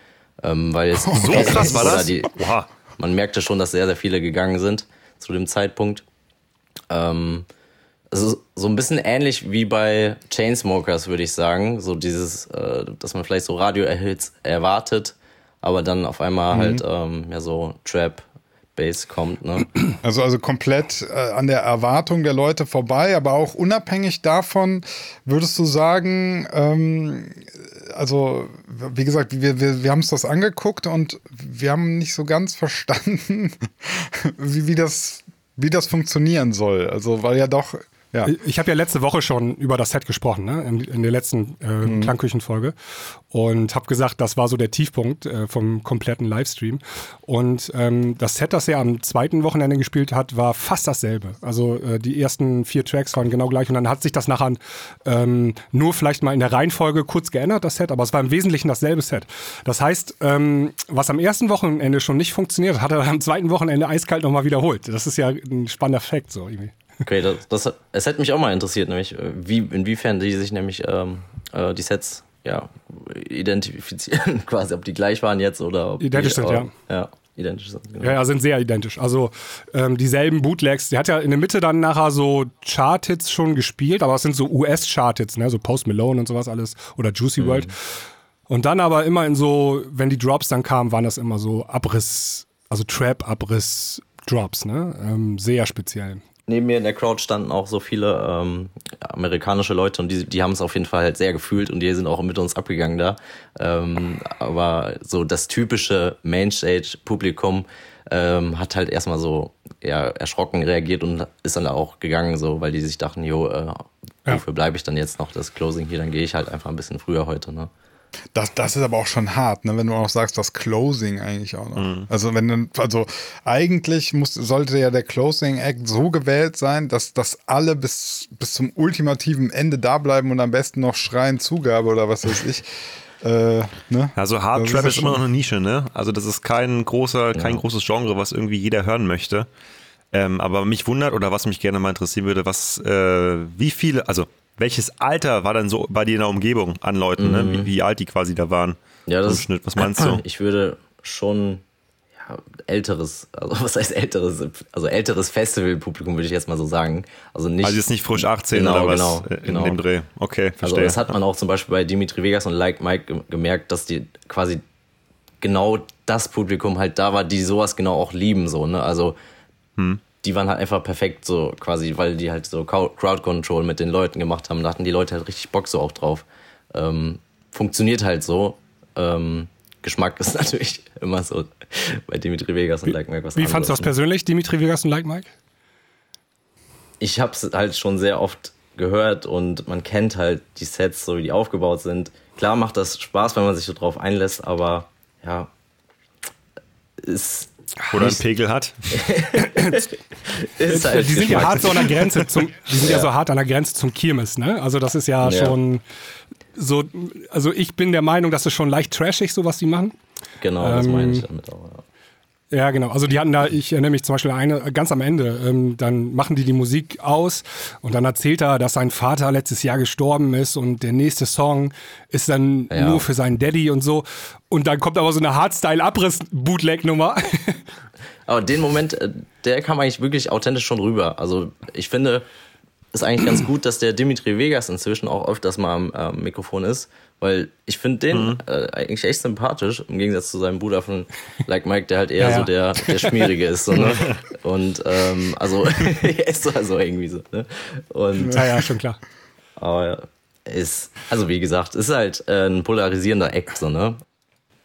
Ähm, weil es so krass war das? Die, man merkte schon, dass sehr, sehr viele gegangen sind zu dem Zeitpunkt. Ähm, also so ein bisschen ähnlich wie bei Chainsmokers, würde ich sagen. So dieses, äh, dass man vielleicht so Radio-Erhits erwartet, aber dann auf einmal mhm. halt ähm, ja so Trap, Base kommt. Ne? Also, also komplett äh, an der Erwartung der Leute vorbei, aber auch unabhängig davon, würdest du sagen, ähm, also wie gesagt, wir, wir, wir haben uns das angeguckt und wir haben nicht so ganz verstanden, wie, wie, das, wie das funktionieren soll. Also, weil ja doch ja. Ich habe ja letzte Woche schon über das Set gesprochen, ne? in, in der letzten äh, mhm. Klangküchenfolge und habe gesagt, das war so der Tiefpunkt äh, vom kompletten Livestream. Und ähm, das Set, das er am zweiten Wochenende gespielt hat, war fast dasselbe. Also äh, die ersten vier Tracks waren genau gleich und dann hat sich das nachher ähm, nur vielleicht mal in der Reihenfolge kurz geändert, das Set, aber es war im Wesentlichen dasselbe Set. Das heißt, ähm, was am ersten Wochenende schon nicht funktioniert, hat er am zweiten Wochenende eiskalt nochmal wiederholt. Das ist ja ein spannender Fakt so irgendwie. Okay, das, das, es hätte mich auch mal interessiert, nämlich äh, wie, inwiefern die sich nämlich ähm, äh, die Sets ja, identifizieren, quasi, ob die gleich waren jetzt oder ob identisch die, sind, ja. ja. Identisch sind, genau. Ja, ja, sind sehr identisch. Also ähm, dieselben Bootlegs. Die hat ja in der Mitte dann nachher so Chart-Hits schon gespielt, aber es sind so US-Chart-Hits, ne? so Post Malone und sowas alles oder Juicy mhm. World. Und dann aber immer in so, wenn die Drops dann kamen, waren das immer so Abriss, also Trap-Abriss-Drops, ne? Ähm, sehr speziell. Neben mir in der Crowd standen auch so viele ähm, amerikanische Leute und die, die haben es auf jeden Fall halt sehr gefühlt und die sind auch mit uns abgegangen da. Ähm, aber so das typische Mainstage-Publikum ähm, hat halt erstmal so eher erschrocken reagiert und ist dann auch gegangen, so, weil die sich dachten, jo, äh, wofür bleibe ich dann jetzt noch das Closing hier? Dann gehe ich halt einfach ein bisschen früher heute, ne? Das, das ist aber auch schon hart, ne? wenn du auch sagst, das Closing eigentlich auch noch. Mhm. Also wenn dann, also eigentlich muss, sollte ja der Closing Act so gewählt sein, dass, dass alle bis, bis zum ultimativen Ende da bleiben und am besten noch schreien Zugabe oder was weiß ich. Äh, ne? Also Hard Trap ist, ist immer noch eine Nische, ne? Also das ist kein großer, kein ja. großes Genre, was irgendwie jeder hören möchte. Ähm, aber mich wundert oder was mich gerne mal interessieren würde, was, äh, wie viele, also welches Alter war dann so bei dir in der Umgebung an Leuten, mhm. ne? wie, wie, alt die quasi da waren? Ja, das im Schnitt. Was meinst du? Ich würde schon ja, älteres, also was heißt älteres, also älteres Festivalpublikum würde ich jetzt mal so sagen. Also nicht. Also jetzt nicht frisch 18 genau, oder was genau, in genau. dem Dreh. Okay, verstehe. Also das hat man auch zum Beispiel bei Dimitri Vegas und Like Mike gemerkt, dass die quasi genau das Publikum halt da war, die sowas genau auch lieben, so, ne? Also hm die waren halt einfach perfekt so quasi, weil die halt so Crowd Control mit den Leuten gemacht haben. Da hatten die Leute halt richtig Bock so auch drauf. Ähm, funktioniert halt so. Ähm, Geschmack ist natürlich immer so bei Dimitri Vegas und Like Mike was Wie fandest du das persönlich, Dimitri Vegas und Like Mike? Ich hab's halt schon sehr oft gehört und man kennt halt die Sets, so wie die aufgebaut sind. Klar macht das Spaß, wenn man sich so drauf einlässt, aber ja, ist oder einen Pegel hat. ist halt die sind ja hart so an der Grenze zum, die sind ja. ja so hart an der Grenze zum Kirmes, ne? Also das ist ja, ja, schon so, also ich bin der Meinung, das ist schon leicht trashig, so was die machen. Genau, das meine ich ähm, damit auch, ja. Ja, genau. Also die hatten da, ich erinnere mich zum Beispiel eine, ganz am Ende, ähm, dann machen die die Musik aus und dann erzählt er, dass sein Vater letztes Jahr gestorben ist und der nächste Song ist dann ja. nur für seinen Daddy und so. Und dann kommt aber so eine Hardstyle-Abriss-Bootleg-Nummer. Aber den Moment, äh, der kam eigentlich wirklich authentisch schon rüber. Also ich finde, ist eigentlich ganz gut, dass der Dimitri Vegas inzwischen auch öfters mal am äh, Mikrofon ist, weil ich finde den mhm. äh, eigentlich echt sympathisch, im Gegensatz zu seinem Bruder von Like Mike, der halt eher ja, so der, der Schmierige ist. So, ne? Und ähm, also, er ist so also irgendwie so. Ne? Und, ja, ja, schon klar. Aber ist, also wie gesagt, ist halt äh, ein polarisierender Act, so, ne?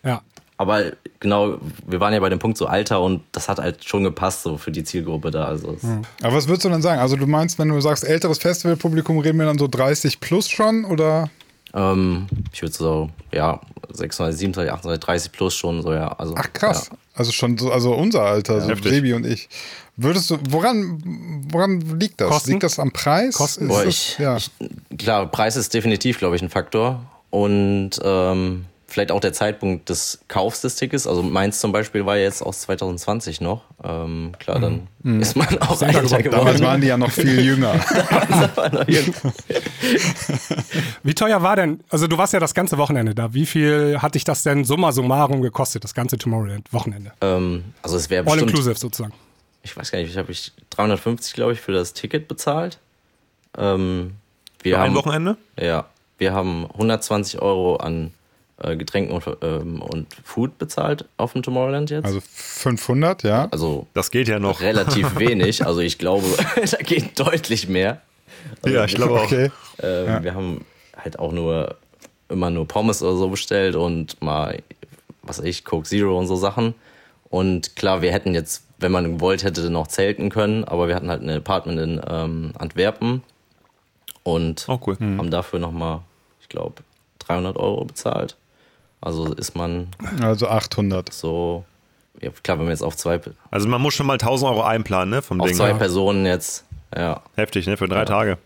Ja. Aber genau, wir waren ja bei dem Punkt so Alter und das hat halt schon gepasst so für die Zielgruppe da. Also mhm. Aber was würdest du dann sagen? Also du meinst, wenn du sagst älteres Festivalpublikum, reden wir dann so 30 plus schon oder? Ähm, ich würde so, ja, 26, 27, 28, 30 plus schon so, ja. Also, Ach krass. Ja. Also schon so, also unser Alter, ja, so Sebi und ich. Würdest du, woran, woran liegt das? Kosten? Liegt das am Preis? Kosten? Boah, ich, ja. ich, klar, Preis ist definitiv, glaube ich, ein Faktor. Und ähm, vielleicht auch der Zeitpunkt des Kaufs des Tickets. Also meins zum Beispiel war jetzt aus 2020 noch. Ähm, klar, dann mhm. ist man auch Sehr älter geworden. Damals waren die ja noch viel jünger. Wie teuer war denn, also du warst ja das ganze Wochenende da. Wie viel hat dich das denn summa summarum gekostet, das ganze Tomorrowland-Wochenende? Ähm, also es wäre All inclusive sozusagen. Ich weiß gar nicht, ich habe ich 350, glaube ich, für das Ticket bezahlt. Ähm, wir für haben, ein Wochenende? Ja. Wir haben 120 Euro an äh, Getränken und, ähm, und Food bezahlt auf dem Tomorrowland jetzt. Also 500, ja. Also das geht ja noch. Relativ wenig. Also ich glaube, da geht deutlich mehr. Also ja, ich glaube auch. Okay. Äh, ja. Wir haben halt auch nur immer nur Pommes oder so bestellt und mal, was weiß ich, Coke Zero und so Sachen. Und klar, wir hätten jetzt, wenn man gewollt hätte, noch zelten können, aber wir hatten halt ein Apartment in ähm, Antwerpen und oh, cool. haben dafür nochmal, ich glaube, 300 Euro bezahlt. Also ist man. Also 800. So. Ja, klar, wenn man jetzt auf zwei. Also man muss schon mal 1000 Euro einplanen, ne? Vom auf Ding. zwei Personen jetzt. Ja. Heftig, ne? Für drei ja. Tage.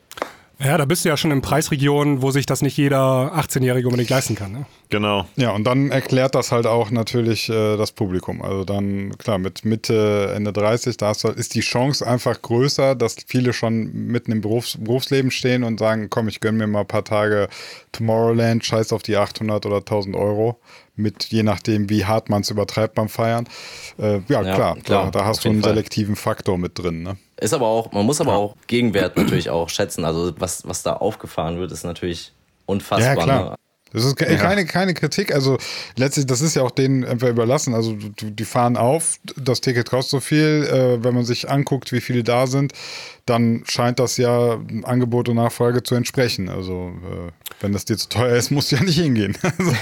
Ja, da bist du ja schon in Preisregionen, wo sich das nicht jeder 18-Jährige unbedingt leisten kann. Ne? Genau. Ja, und dann erklärt das halt auch natürlich äh, das Publikum. Also dann, klar, mit Mitte, Ende 30, da ist die Chance einfach größer, dass viele schon mitten im Berufs Berufsleben stehen und sagen, komm, ich gönne mir mal ein paar Tage Tomorrowland, scheiß auf die 800 oder 1000 Euro mit je nachdem, wie hart man es übertreibt beim Feiern. Äh, ja, ja, klar, klar da, da hast du einen Fall. selektiven Faktor mit drin. Ne? Ist aber auch, man muss aber ja. auch Gegenwert natürlich auch schätzen. Also was, was da aufgefahren wird, ist natürlich unfassbar. Ja, klar. Ne? Das ist ke- keine, keine Kritik. Also letztlich, das ist ja auch denen einfach überlassen. Also du- die fahren auf, das Ticket kostet so viel. Äh, wenn man sich anguckt, wie viele da sind, dann scheint das ja Angebot und Nachfrage zu entsprechen. Also äh, wenn das dir zu teuer ist, musst du ja nicht hingehen. Also,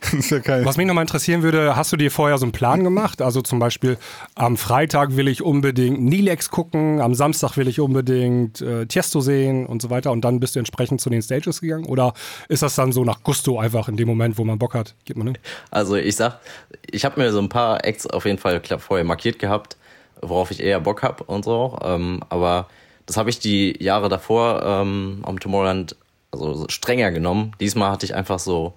das ist ja kein, Was mich nochmal interessieren würde, hast du dir vorher so einen Plan gemacht? Also zum Beispiel am Freitag will ich unbedingt Nilex gucken, am Samstag will ich unbedingt äh, Tiesto sehen und so weiter und dann bist du entsprechend zu den Stages gegangen? Oder ist das dann so nach Gusto einfach in dem Moment, wo man Bock hat, geht man hin? Also ich sag, ich habe mir so ein paar Acts auf jeden Fall vorher markiert gehabt, worauf ich eher Bock hab und so. Ähm, aber das habe ich die Jahre davor ähm, am Tomorrowland also so strenger genommen. Diesmal hatte ich einfach so,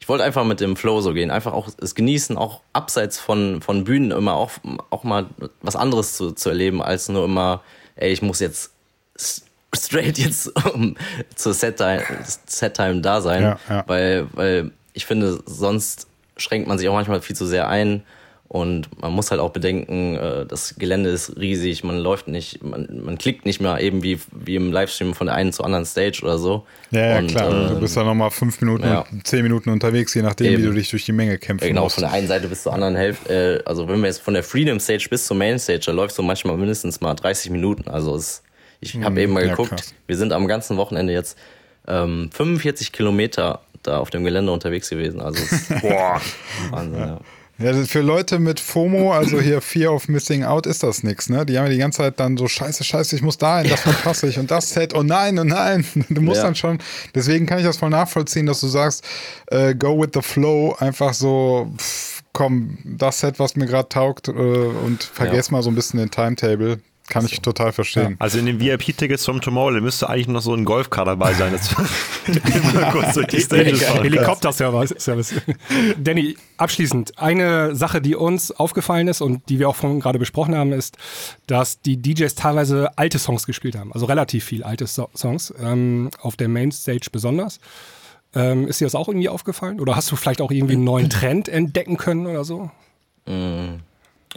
ich wollte einfach mit dem Flow so gehen, einfach auch es genießen, auch abseits von, von Bühnen immer auch, auch mal was anderes zu, zu erleben, als nur immer, ey, ich muss jetzt straight jetzt um, zur Set-Time Set -Time da sein, Ja, ja. weil, weil ich finde, sonst schränkt man sich auch manchmal viel zu sehr ein und man muss halt auch bedenken, äh, das Gelände ist riesig, man läuft nicht, man, man klickt nicht mehr eben wie, wie im Livestream von der einen zur anderen Stage oder so. ja, ja, und, klar. äh, du bist dann nochmal fünf Minuten, ja. zehn Minuten unterwegs, je nachdem, wie Eben. du dich durch die Menge kämpfen Ja, genau, musst. von der einen Seite bis zur anderen Hälfte. Äh, also wenn wir jetzt von der Freedom Stage bis zur Main Stage, da läuft so manchmal mindestens mal 30 Minuten. Also es, ich habe eben mal ja, geguckt, krass. wir sind am ganzen Wochenende jetzt ähm, 45 Kilometer da auf dem Gelände unterwegs gewesen. Also es ist Wahnsinn, ja. Ja, das- für Leute mit FOMO, also hier Fear of Missing Out, ist das nichts, ne? Die haben ja die ganze Zeit dann so, scheiße, scheiße, ich muss dahin, das verpasse ich und das Set, oh nein, oh nein. Du musst Ja. dann schon, deswegen kann ich das voll nachvollziehen, dass du sagst, äh, go with the flow, einfach so, pff, komm, das Set, was mir gerade taugt äh, und vergess mal so ein bisschen den Timetable. Kann ich total verstehen. Also in den VIP-Tickets vom Tomorrowland müsste eigentlich noch so ein Golfcar dabei sein. Das immer kurz durch die. Helikopter-Service. Service. Danny, abschließend, eine Sache, die uns aufgefallen ist und die wir auch vorhin gerade besprochen haben, ist, dass die DJs teilweise alte Songs gespielt haben. Also relativ viel alte so Songs, ähm, auf der Mainstage besonders. Ähm, ist dir das auch irgendwie aufgefallen? Oder hast du vielleicht auch irgendwie einen neuen Trend entdecken können oder so?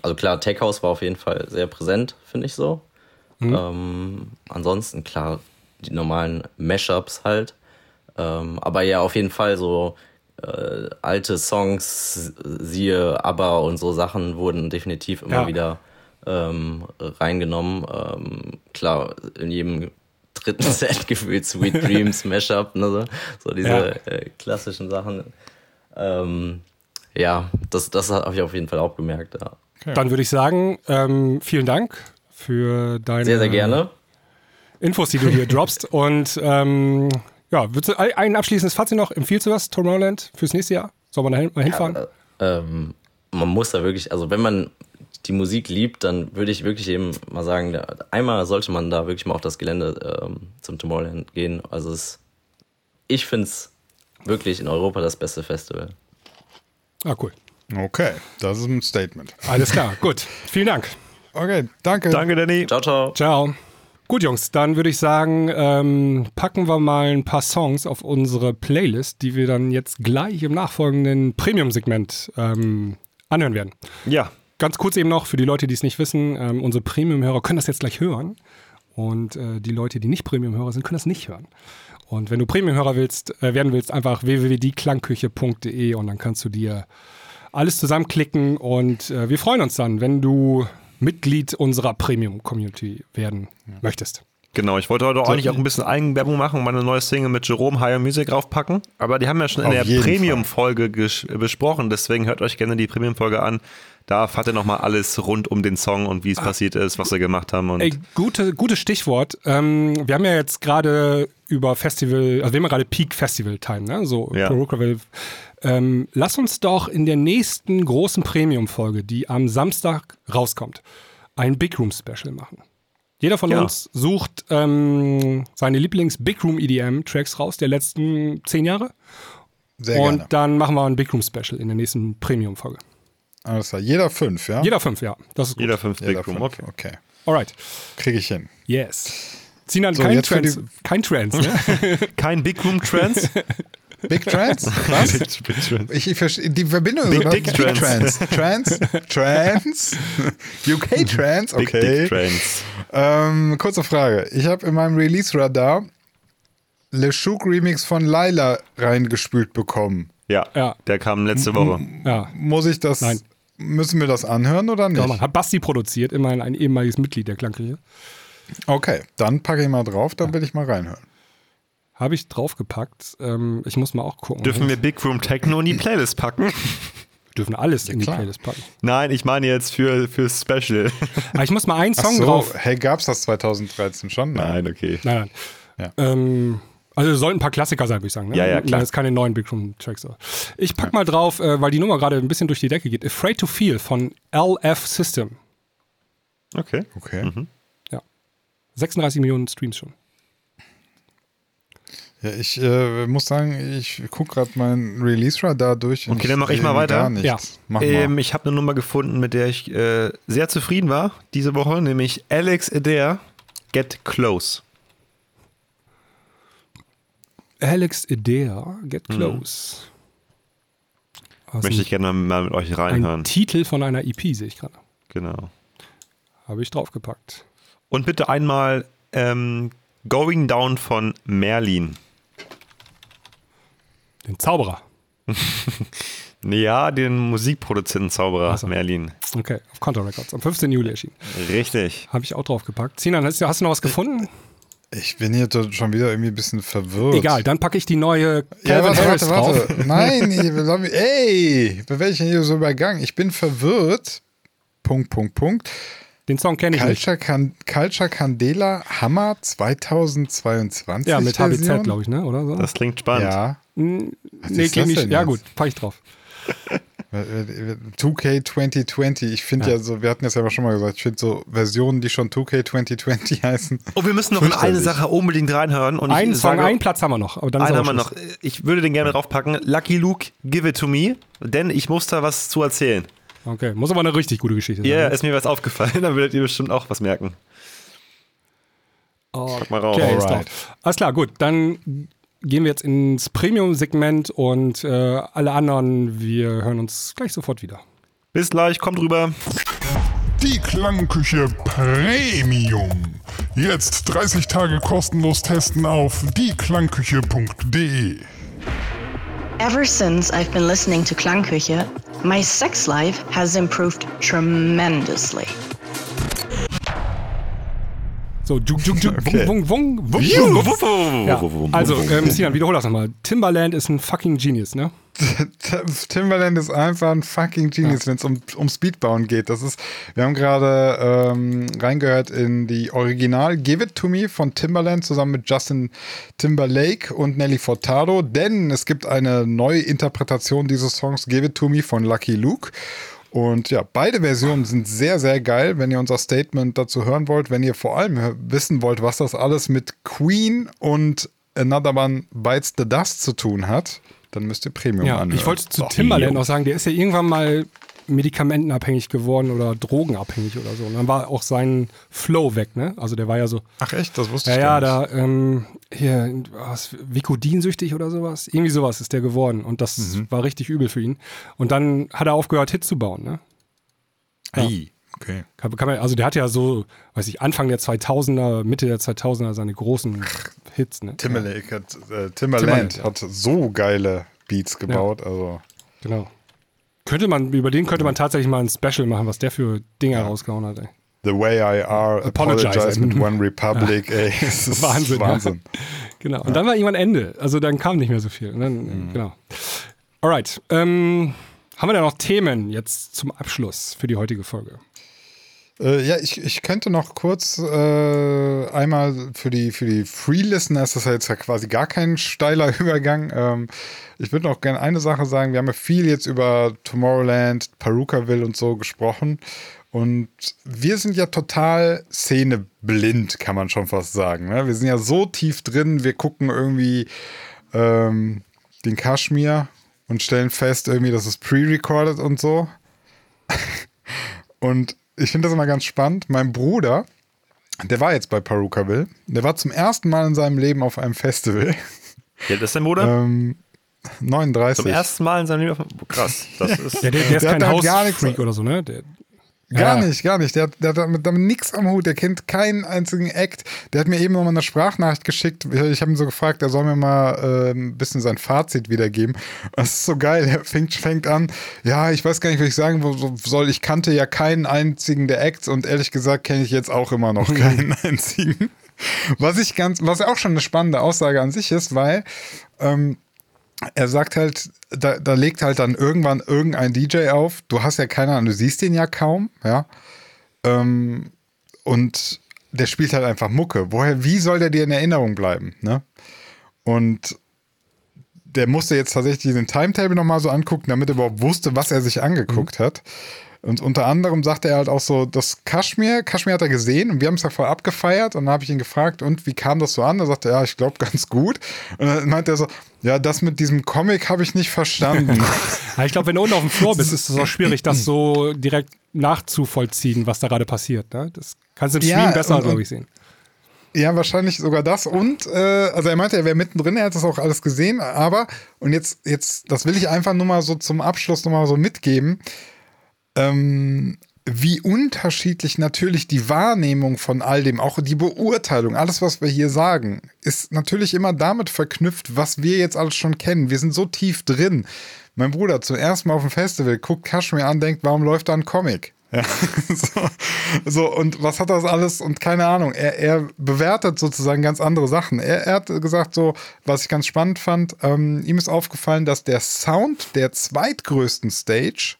Also klar, Tech House war auf jeden Fall sehr präsent, finde ich so. Ähm, ansonsten klar, die normalen Mashups halt. Ähm, aber ja, auf jeden Fall so äh, alte Songs, siehe ABBA und so Sachen wurden definitiv immer Ja. wieder ähm, reingenommen. Ähm, klar, in jedem dritten Set gefühlt Sweet Dreams Mashup, ne, so, so diese Ja. äh, klassischen Sachen. Ähm, ja, das, das habe ich auf jeden Fall auch gemerkt. Ja. Dann würde ich sagen, ähm, vielen Dank für deine Sehr, sehr gerne. Infos, die du hier droppst. Und ähm, ja, würdest du ein abschließendes Fazit noch? Empfiehlst du das, Tomorrowland, fürs nächste Jahr? Soll man da hin, mal hinfahren? Ähm, man muss da wirklich, also wenn man die Musik liebt, dann würde ich wirklich eben mal sagen, da, einmal sollte man da wirklich mal auf das Gelände ähm, zum Tomorrowland gehen. Also es, ich finde es wirklich in Europa das beste Festival. Ah, cool. Okay, das ist ein Statement. Alles klar, gut. Vielen Dank. Okay, danke. Danke, Danny. Ciao, ciao. Ciao. Gut, Jungs, dann würde ich sagen, ähm, packen wir mal ein paar Songs auf unsere Playlist, die wir dann jetzt gleich im nachfolgenden Premium-Segment ähm, anhören werden. Ja, Ganz kurz eben noch für die Leute, die es nicht wissen, ähm, unsere Premium-Hörer können das jetzt gleich hören. Und äh, die Leute, die nicht Premium-Hörer sind, können das nicht hören. Und wenn du Premium-Hörer willst, äh, werden willst, einfach www.dieklangküche.de und dann kannst du dir alles zusammenklicken und äh, wir freuen uns dann, wenn du Mitglied unserer Premium-Community werden möchtest. Genau, ich wollte heute eigentlich auch ein bisschen Eigenwerbung machen und meine neue Single mit Jerome Higher Music raufpacken. Aber die haben wir schon in der Premium-Folge besprochen. Deswegen hört euch gerne die Premium-Folge an. Da erfahrt ihr nochmal alles rund um den Song und wie es passiert ist, was wir gemacht haben. Und Ey, gute, gutes Stichwort. Ähm, wir haben ja jetzt gerade über Festival, also wir haben ja gerade Peak Festival Time, ne? So Ja. Ähm, Lass uns doch in der nächsten großen Premium-Folge, die am Samstag rauskommt, ein Big Room Special machen. Jeder von Ja. uns sucht ähm, seine Lieblings-Big Room EDM-Tracks raus der letzten zehn Jahre. Sehr und gerne. dann machen wir ein Big Room Special in der nächsten Premium-Folge. Alles klar. Jeder fünf, ja? Jeder fünf, ja. Das ist gut. jeder fünf Jeder Big Room, fünf. okay. Okay. Alright. Kriege ich hin. Yes. Sinan, So, kein die- Kein Trans, ne? Kein Big Room Trance? Big Trans? Was? Big Trance. Ich, ich verstehe die Verbindung Big Dick Big Trans. Trans. Trans. Trans. UK Trans. Big Okay. Dick Trance. Ähm, kurze Frage. Ich habe in meinem Release-Radar Le Chouk Remix von Laila reingespült bekommen. Ja, Ja. der kam letzte Woche. Ja. Muss ich das, Nein. müssen wir das anhören oder nicht? Kann man. Hat Basti produziert, immerhin ein ehemaliges Mitglied der Klangküche. Okay, dann packe ich mal drauf, dann will ich mal reinhören. Habe ich draufgepackt. Ähm, ich muss mal auch gucken. Dürfen wir Big Room Techno in die Playlist packen? Wir dürfen alles in die klar. Playlist packen. Nein, ich meine jetzt für, für Special. Aber ich muss mal einen Ach Song so, drauf. hey, gab's das 2013 schon? Nein, okay. Nein, nein. Ähm, also es sollten ein paar Klassiker sein, würde ich sagen. Ne? Ja, ja, klar. Jetzt keine neuen Big Room Tracks. Ich pack mal drauf, äh, weil die Nummer gerade ein bisschen durch die Decke geht. Afraid to Feel von LF System. Okay. Okay. 36 Millionen Streams schon. Ja, ich äh, muss sagen, ich gucke gerade meinen Release-Radar durch. Okay, dann mach ich mal weiter. Gar nichts. Ja. Mach Ähm, mal. ich habe eine Nummer gefunden, mit der ich äh, sehr zufrieden war diese Woche, nämlich Alex Adair, Get Close. Alex Adair, Get Close. Was Mhm. Möchte ein, ich gerne mal mit euch ein reinhören. Titel von einer EP, sehe ich gerade. Genau. Habe ich draufgepackt. Und bitte einmal ähm, Going Down von Merlin. Den Zauberer. Ja, den Musikproduzenten Zauberer so. Merlin. Okay, auf Contour Records. Am 15. Juli erschienen. Richtig. Habe ich auch draufgepackt. Sinan, hast, du- hast du noch was gefunden? Ich bin hier schon wieder irgendwie ein bisschen verwirrt. Egal, dann packe ich die neue Ja, Calvin warte, Harris warte, drauf. warte. Nein, ich, ey, bei welchen hier so übergangen? Ich bin verwirrt. Punkt, Punkt, Punkt. Den Song kenne ich nicht. Culture, Can Culture Candela Hammer 2022. Ja, mit HBZ, glaube ich, ne? Oder so? Das klingt spannend. Ja. Nee, ist klingt das nicht. denn Ja, jetzt? gut, packe ich drauf. 2K 2020. Ich finde ja. so, wir hatten das ja schon mal gesagt, ich finde so Versionen, die schon 2K 2020 heißen. Oh, wir müssen noch in eine. Sache unbedingt reinhören. Und Einen ich Song, sage, einen Platz haben wir noch. Aber dann einen haben wir noch. Ich würde den gerne draufpacken. Lucky Luke, give it to me. Denn ich muss da was zu erzählen. Okay, muss aber eine richtig gute Geschichte sein. Ja, ne? ist mir was aufgefallen. Dann werdet ihr bestimmt auch was merken. Okay, mal raus. drauf. Alles klar, gut. Dann gehen wir jetzt ins Premium-Segment und äh, alle anderen, wir hören uns gleich sofort wieder. Bis gleich, kommt rüber. Die Klangküche Premium. Jetzt 30 Tage kostenlos testen auf dieklangküche.de. Ever since I've been listening to Klangküche, my sex life has improved tremendously. So, juk, juk, juk, Okay. wung, wung, wung, wung, wung. Ja, also, ähm, Sinan, wiederhol das nochmal. Timbaland ist ein fucking Genius, ne? Timberland ist einfach ein fucking Genius, wenn es um, um Speedbauen geht. Das ist, wir haben gerade ähm, reingehört in die Original Give It To Me von Timberland zusammen mit Justin Timberlake und Nelly Furtado, denn es gibt eine neue Interpretation dieses Songs Give It To Me von Lucky Luke. Und ja, beide Versionen sind sehr, sehr geil. Wenn ihr unser Statement dazu hören wollt, wenn ihr vor allem wissen wollt, was das alles mit Queen und Another One Bites the Dust zu tun hat, dann müsst ihr Premium Ja, anhören. ich wollte zu. Timbaland noch sagen, der ist ja irgendwann mal medikamentenabhängig geworden oder drogenabhängig oder so. Und dann war auch sein Flow weg, ne? Also der war ja so, Ach echt, das wusste ja, ich ja, nicht. da, ähm, hier, was, Vicodinsüchtig oder sowas. Irgendwie sowas ist der geworden. Und das Mhm. war richtig übel für ihn. Und dann hat er aufgehört, Hits zu bauen, ne? Ei, okay. Kann, kann man, also der hat ja so, weiß ich, Anfang der 2000er, Mitte der 2000er seine großen Hits, ne? Timberlake hat, äh, Timberland Timberland, ja. hat so geile Beats gebaut. Also Genau. Könnte man, über den könnte man tatsächlich mal ein Special machen, was der für Dinge rausgehauen hat, ey. The Way I Are, Apologize. Apologize mit One Republic, ey. Es ist Wahnsinn. Wahnsinn. Genau. Und dann war irgendwann Ende. Also dann kam nicht mehr so viel. Dann, Mhm. äh, Genau. Alright. Ähm, haben wir da noch Themen jetzt zum Abschluss für die heutige Folge? Äh, ja, ich, ich könnte noch kurz äh, einmal für die, für die Free-Listener ist das ja jetzt ja quasi gar kein steiler Übergang. Ähm, ich würde noch gerne eine Sache sagen. Wir haben ja viel jetzt über Tomorrowland, Perukaville und so gesprochen. Und wir sind ja total szeneblind, kann man schon fast sagen. Ne? Wir sind ja so tief drin, wir gucken irgendwie ähm, den Kaschmir und stellen fest, irgendwie, das ist pre-recorded und so. Und ich finde das immer ganz spannend. Mein Bruder, der war jetzt bei Perukaville. Der war zum ersten Mal in seinem Leben auf einem Festival. Wie alt ist dein Bruder? Ähm, 39. Zum ersten Mal in seinem Leben. auf- Krass. Das ist. Ja, der, der ist Der kein hat halt gar nichts- Hausfreak oder so, ne? Der, Gar Ja. nicht, gar nicht. Der, hat- der hat damit, damit nichts am Hut. Der kennt keinen einzigen Act. Der hat mir eben noch mal eine Sprachnachricht geschickt. Ich habe ihn so gefragt, er soll mir mal äh, ein bisschen sein Fazit wiedergeben. Das ist so geil. Er fängt, fängt an. Ja, ich weiß gar nicht, was ich sagen soll. Ich kannte ja keinen einzigen der Acts und ehrlich gesagt kenne ich jetzt auch immer noch keinen einzigen. Was ich ganz, was auch schon eine spannende Aussage an sich ist, weil ähm, er sagt halt, da, da legt halt dann irgendwann irgendein DJ auf. Du hast ja keine Ahnung, du siehst den ja kaum, ja. Ähm, und der spielt halt einfach Mucke. Woher, wie soll der dir in Erinnerung bleiben, ne? Und der musste jetzt tatsächlich diesen Timetable nochmal so angucken, damit er überhaupt wusste, was er sich angeguckt hat. Und unter anderem sagte er halt auch so, das Kaschmir, Kaschmir hat er gesehen und wir haben es ja voll abgefeiert und dann habe ich ihn gefragt, und wie kam das so an? Er sagte, ja, ich glaube ganz gut. Und dann meinte er so, ja, das mit diesem Comic habe ich nicht verstanden. Ich glaube, wenn du unten auf dem Floor bist, ist es auch schwierig, das so direkt nachzuvollziehen, was da gerade passiert. Ne? Das kannst du im Ja, Stream besser, glaube ich, sehen. Ja, wahrscheinlich sogar das. Und, äh, also er meinte, er wäre mittendrin, er hat das auch alles gesehen, aber, und jetzt, jetzt, das will ich einfach nur mal so zum Abschluss nochmal so mitgeben, ähm, wie unterschiedlich natürlich die Wahrnehmung von all dem, auch die Beurteilung, alles, was wir hier sagen, ist natürlich immer damit verknüpft, was wir jetzt alles schon kennen. Wir sind so tief drin. Mein Bruder zum ersten Mal auf dem Festival guckt Kashmir an, denkt, warum läuft da ein Comic? Ja, so, so, und was hat das alles? Und keine Ahnung, er, er bewertet sozusagen ganz andere Sachen. Er, er hat gesagt, so, was ich ganz spannend fand, ähm, ihm ist aufgefallen, dass der Sound der zweitgrößten Stage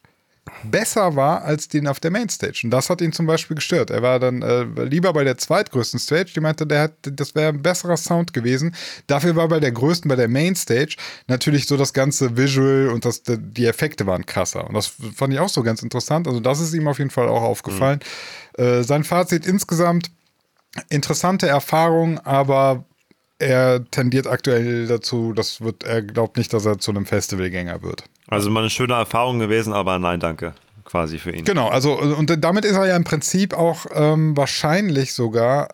besser war als den auf der Mainstage. Und das hat ihn zum Beispiel gestört. Er war dann äh, lieber bei der zweitgrößten Stage. Die meinte, der hat, das wäre ein besserer Sound gewesen. Dafür war bei der größten, bei der Mainstage, natürlich so das ganze Visual und das, die Effekte waren krasser. Und das fand ich auch so ganz interessant. Also das ist ihm auf jeden Fall auch aufgefallen. Äh, sein Fazit insgesamt, interessante Erfahrung, aber er tendiert aktuell dazu, das wird, er glaubt nicht, dass er zu einem Festivalgänger wird. Also mal eine schöne Erfahrung gewesen, aber nein, danke. Quasi für ihn. Genau, also und damit ist er ja im Prinzip auch ähm, wahrscheinlich sogar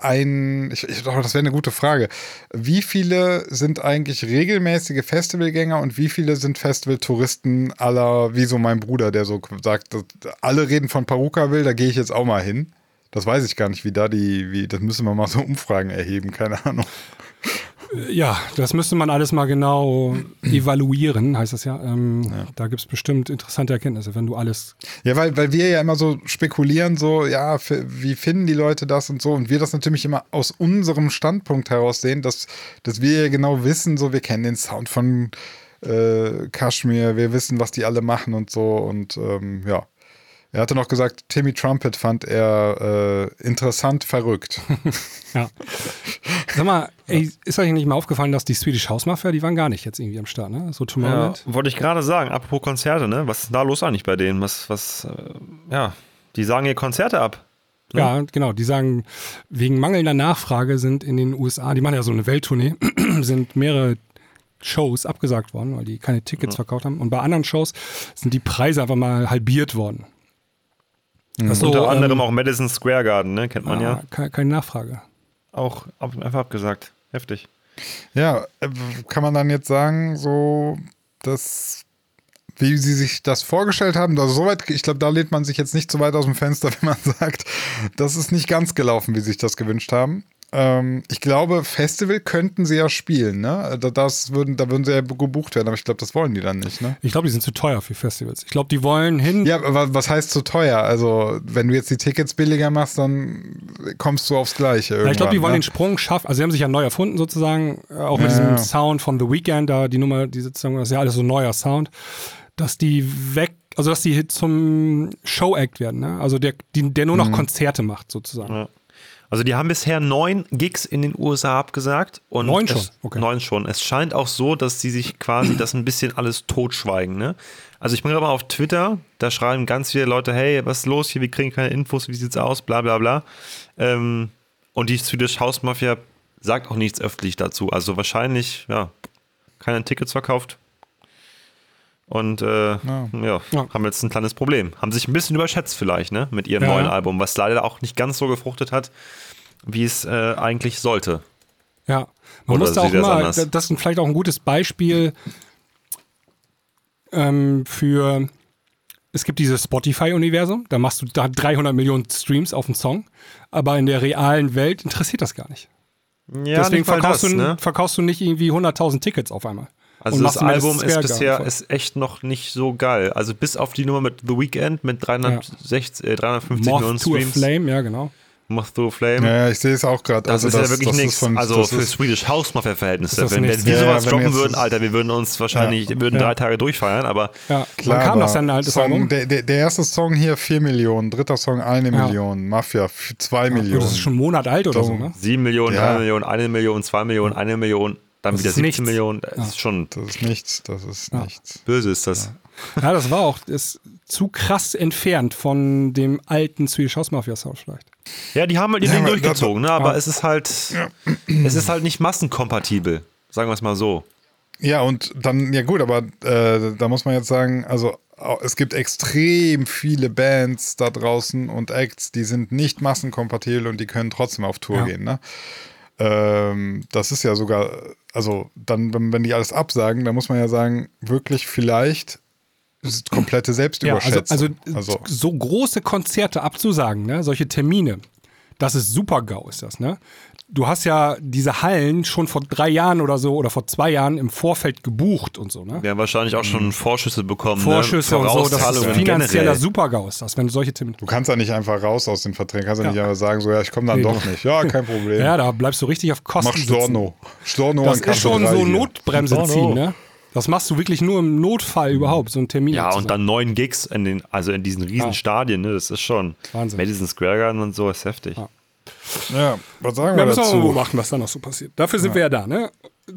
ein, ich, ich glaube, das wäre eine gute Frage. Wie viele sind eigentlich regelmäßige Festivalgänger und wie viele sind Festivaltouristen aller, wie so mein Bruder, der so sagt, alle reden von Paruka will, da gehe ich jetzt auch mal hin. Das weiß ich gar nicht, wie da die, wie, das müssen wir mal so Umfragen erheben, keine Ahnung. Ja, das müsste man alles mal genau evaluieren, heißt das ja. Ähm, Da gibt es bestimmt interessante Erkenntnisse, wenn du alles. Ja, weil, weil wir ja immer so spekulieren, so, ja, wie finden die Leute das und so. Und wir das natürlich immer aus unserem Standpunkt heraus sehen, dass, dass wir ja genau wissen, so, wir kennen den Sound von äh, Kashmir, wir wissen, was die alle machen und so. Und ähm, ja. Er hatte noch gesagt, Timmy Trumpet fand er äh, interessant verrückt. Ja. Sag mal, ey, ist euch nicht mal aufgefallen, dass die Swedish House Mafia, die waren gar nicht jetzt irgendwie am Start, ne? So Ja, Tomorrowland. wollte ich gerade sagen, apropos Konzerte, ne? Was ist da los eigentlich bei denen? Was, was, äh, ja, die sagen hier Konzerte ab. Ja. genau. Die sagen, wegen mangelnder Nachfrage sind in den USA, die machen ja so eine Welttournee, sind mehrere Shows abgesagt worden, weil die keine Tickets verkauft haben. Und bei anderen Shows sind die Preise einfach mal halbiert worden. Das ist Unter so, anderem ähm, auch Madison Square Garden, ne? Kennt man ah, ja. ke- Keine Nachfrage. Auch ab, einfach abgesagt. Heftig. Ja, äh, kann man dann jetzt sagen, so, dass, wie sie sich das vorgestellt haben, also soweit, ich glaube, da lehnt man sich jetzt nicht so weit aus dem Fenster, wenn man sagt, das ist nicht ganz gelaufen, wie sie sich das gewünscht haben. Ähm, ich glaube, Festival könnten sie ja spielen, ne? Da- Das würden, da würden sie ja gebucht werden, aber ich glaube, das wollen die dann nicht, ne? Ich glaube, die sind zu teuer für Festivals. Ich glaube, die wollen hin. Ja, aber was heißt zu teuer? Also, wenn du jetzt die Tickets billiger machst, dann kommst du aufs Gleiche. Ja, ich glaube, die wollen ne? den Sprung schaffen. Also, sie haben sich ja neu erfunden, sozusagen. äh, Auch mit Ja, diesem ja. Sound von The Weeknd, da die Nummer, die sozusagen, das ist ja alles so neuer Sound. Dass die weg, also, dass die zum Show-Act werden, ne? Also, der, die, der nur Mhm. noch Konzerte macht, sozusagen. Ja. Also die haben bisher neun Gigs in den USA abgesagt. Und Neun es, schon? Okay. Neun schon. Es scheint auch so, dass sie sich quasi das ein bisschen alles totschweigen. Ne? Also ich bin gerade mal auf Twitter, da schreiben ganz viele Leute, hey, was ist los hier, wir kriegen keine Infos, wie sieht's aus, bla bla bla. Ähm, und die Swedish House Mafia sagt auch nichts öffentlich dazu. Also wahrscheinlich, ja, keine Tickets verkauft. Und äh, ja. Ja. haben jetzt ein kleines Problem. Haben sich ein bisschen überschätzt vielleicht, ne? Mit ihrem Ja. neuen Album, was leider auch nicht ganz so gefruchtet hat, wie es äh, eigentlich sollte. Ja, man Oder muss da auch sieht das ist vielleicht auch ein gutes Beispiel ähm, für, es gibt dieses Spotify-Universum, da machst du da 300 Millionen Streams auf einen Song, aber in der realen Welt interessiert das gar nicht. Ja, Deswegen nicht mal verkaufst, das, du, ne? verkaufst du nicht irgendwie 100.000 Tickets auf einmal. Also das Album ist bisher ist echt noch nicht so geil. Also bis auf die Nummer mit The Weeknd mit 360, äh, 350 Moth Millionen to a Streams. Flame, ja genau. Moth to a Flame. Ja, ja, ich sehe es auch gerade. Das Also ist ja wirklich nichts. Also für Swedish House Mafia Verhältnisse. Wenn, wenn wir Ja, sowas wenn droppen würden, Alter, wir würden uns wahrscheinlich, Ja. würden Ja. drei Tage durchfeiern, aber Ja, klar, wann kam das aber denn, altes Song, Album? der, der, der erste Song hier 4 Millionen, dritter Song 1 Ja. Million, Mafia 2 Ja, Millionen. das ist schon einen Monat alt oder so, So. ne? sieben Millionen, Ja. drei Millionen, eine Million, zwei Millionen, eine Million, dann Das wieder ist 17 nichts. Millionen. Das ist schon das ist nichts, das ist Ja. nichts. böse ist das. Ja, das war auch ist zu krass entfernt von dem alten Swedish House Mafia Sound vielleicht. Ja, die haben halt ihr Ja, Ding aber durchgezogen, ne? aber Ja. es ist halt, es ist halt nicht massenkompatibel, sagen wir es mal so. Ja, und dann, ja gut, aber äh, da muss man jetzt sagen, also es gibt extrem viele Bands da draußen und Acts, die sind nicht massenkompatibel und die können trotzdem auf Tour Ja. gehen, ne? Ähm, das ist ja sogar, also dann, wenn, wenn die alles absagen, dann muss man ja sagen, wirklich vielleicht ist komplette Ja, also, Selbstüberschätzung. also, so große Konzerte abzusagen, ne? solche Termine, das ist super GAU, ist das, ne? Du hast ja diese Hallen schon vor drei Jahren oder so oder vor zwei Jahren im Vorfeld gebucht und so, ne? Wir haben wahrscheinlich auch schon Vorschüsse bekommen. Vorschüsse ne? und so, das ist finanzieller generell. Super-GAU ist das, wenn du solche Termine. du kannst ja nicht einfach raus aus den Verträgen, kannst ja, Ja. nicht einfach sagen, so ja, ich komme dann Nee, doch nicht. Ja, kein Problem. Ja, da bleibst du richtig auf Kosten Mach. Storno. Storno Das ist schon so hier. Notbremse Storno. ziehen, ne? Das machst du wirklich nur im Notfall überhaupt, so ein Termin. Ja, und dann neun Gigs in den, also in diesen riesen Ja. Stadien, ne? Das ist schon. Wahnsinn. Madison Square Garden und so ist heftig. Ja, was sagen Ja, wir müssen wir mal dazu? beobachten, was da noch so passiert. Dafür sind wir ja da, ne?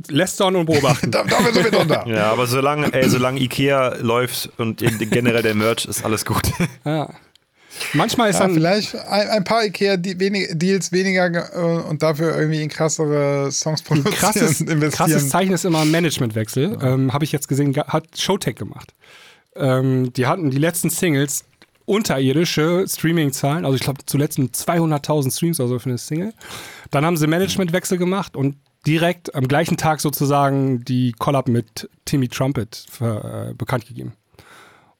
Lästern und beobachten. Da, dafür sind wir doch da. Ja, aber solange, ey, solange Ikea läuft und generell der Merch ist alles gut. ja. Manchmal ist Ja, dann vielleicht ein, ein paar Ikea-Deals weniger ge- äh, und dafür irgendwie in krassere Songs produzieren krasses, krasses Zeichen ist immer ein Managementwechsel. Ähm, Habe ich jetzt gesehen, hat Showtech gemacht. Ähm, die hatten die letzten Singles unterirdische Streaming-Zahlen, also ich glaube zuletzt 200.000 Streams oder so für eine Single. Dann haben sie Managementwechsel gemacht und direkt am gleichen Tag sozusagen die Collab mit Timmy Trumpet für, äh, bekannt gegeben.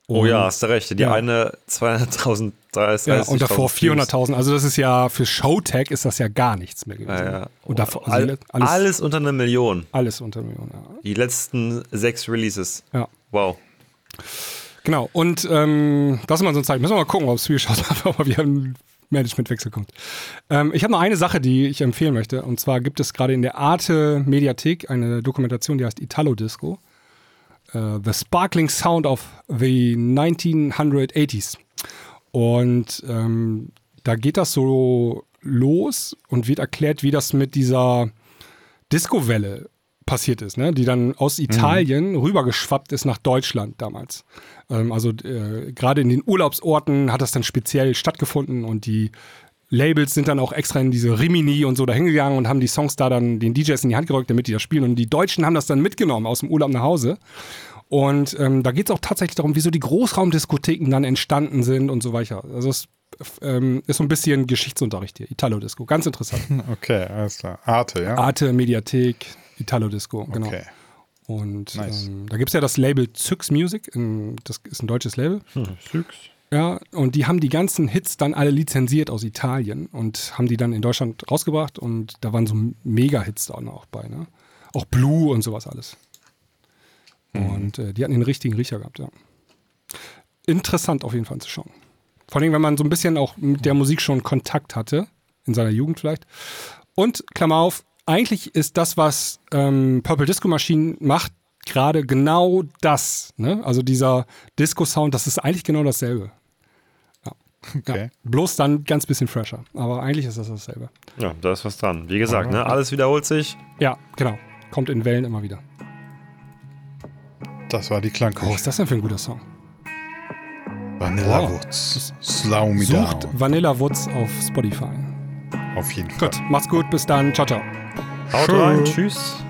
Oh ja, hast du recht. Die Ja. eine 200.000, 30, Ja, und davor Streams. 400.000. Also das ist ja für Showtech ist das ja gar nichts mehr gewesen. Ja, ja. Und davor, also All, alles, alles, alles, unter einer Million. unter Millionen. Ja. Die letzten sechs Releases. ja. Wow. Genau, und ähm, das ist mal so ein Zeichen. Müssen wir mal gucken, ob Swedish House Mafia wieder ein Managementwechsel kommt. Ähm, ich habe noch eine Sache, die ich empfehlen möchte. Und zwar gibt es gerade in der Arte Mediathek eine Dokumentation, die heißt Italo Disco. Äh, the Sparkling Sound of the 1980s. Und ähm, da geht das so los und wird erklärt, wie das mit dieser Disco-Welle passiert ist, ne? die dann aus Italien rübergeschwappt ist nach Deutschland damals. Ähm, also äh, gerade in den Urlaubsorten hat das dann speziell stattgefunden und die Labels sind dann auch extra in diese Rimini und so da hingegangen und haben die Songs da dann den DJs in die Hand gerückt, damit die das spielen. Und die Deutschen haben das dann mitgenommen aus dem Urlaub nach Hause. Und ähm, da geht es auch tatsächlich darum, wieso die Großraumdiskotheken dann entstanden sind und so weiter. Also es ähm, ist so ein bisschen Geschichtsunterricht hier, Italo-Disco. Ganz interessant. Okay, alles klar. Arte, ja? Arte, Mediathek, Italo-Disco, genau. Okay. Und Nice. ähm, da gibt es ja das Label Zyx Music, in, das ist ein deutsches Label. Hm, Ja, und die haben die ganzen Hits dann alle lizenziert aus Italien und haben die dann in Deutschland rausgebracht und da waren so Mega-Hits da auch bei, ne? Auch Blue und sowas alles. Und äh, die hatten den richtigen Riecher gehabt, ja. Interessant auf jeden Fall zu schauen. Vor allem, wenn man so ein bisschen auch mit der Musik schon Kontakt hatte, in seiner Jugend vielleicht. Und, Klammer auf, eigentlich ist das, was ähm, Purple Disco Machine macht, gerade genau das. Ne? Also dieser Disco-Sound, das ist eigentlich genau dasselbe. Ja. Okay. Ja. Bloß dann ganz bisschen fresher. Aber eigentlich ist das dasselbe. Ja, da ist was dran. Wie gesagt, ne, alles wiederholt sich. Ja, genau. Kommt in Wellen immer wieder. Das war die Oh, Klangküche. was ist das denn für ein guter Song? Vanilla Oh. Woods. Slow me Sucht down. Vanilla Woods auf Spotify. Auf jeden Fall. Gut, macht's gut, bis dann. Ciao, ciao. Haut rein. Tschüss.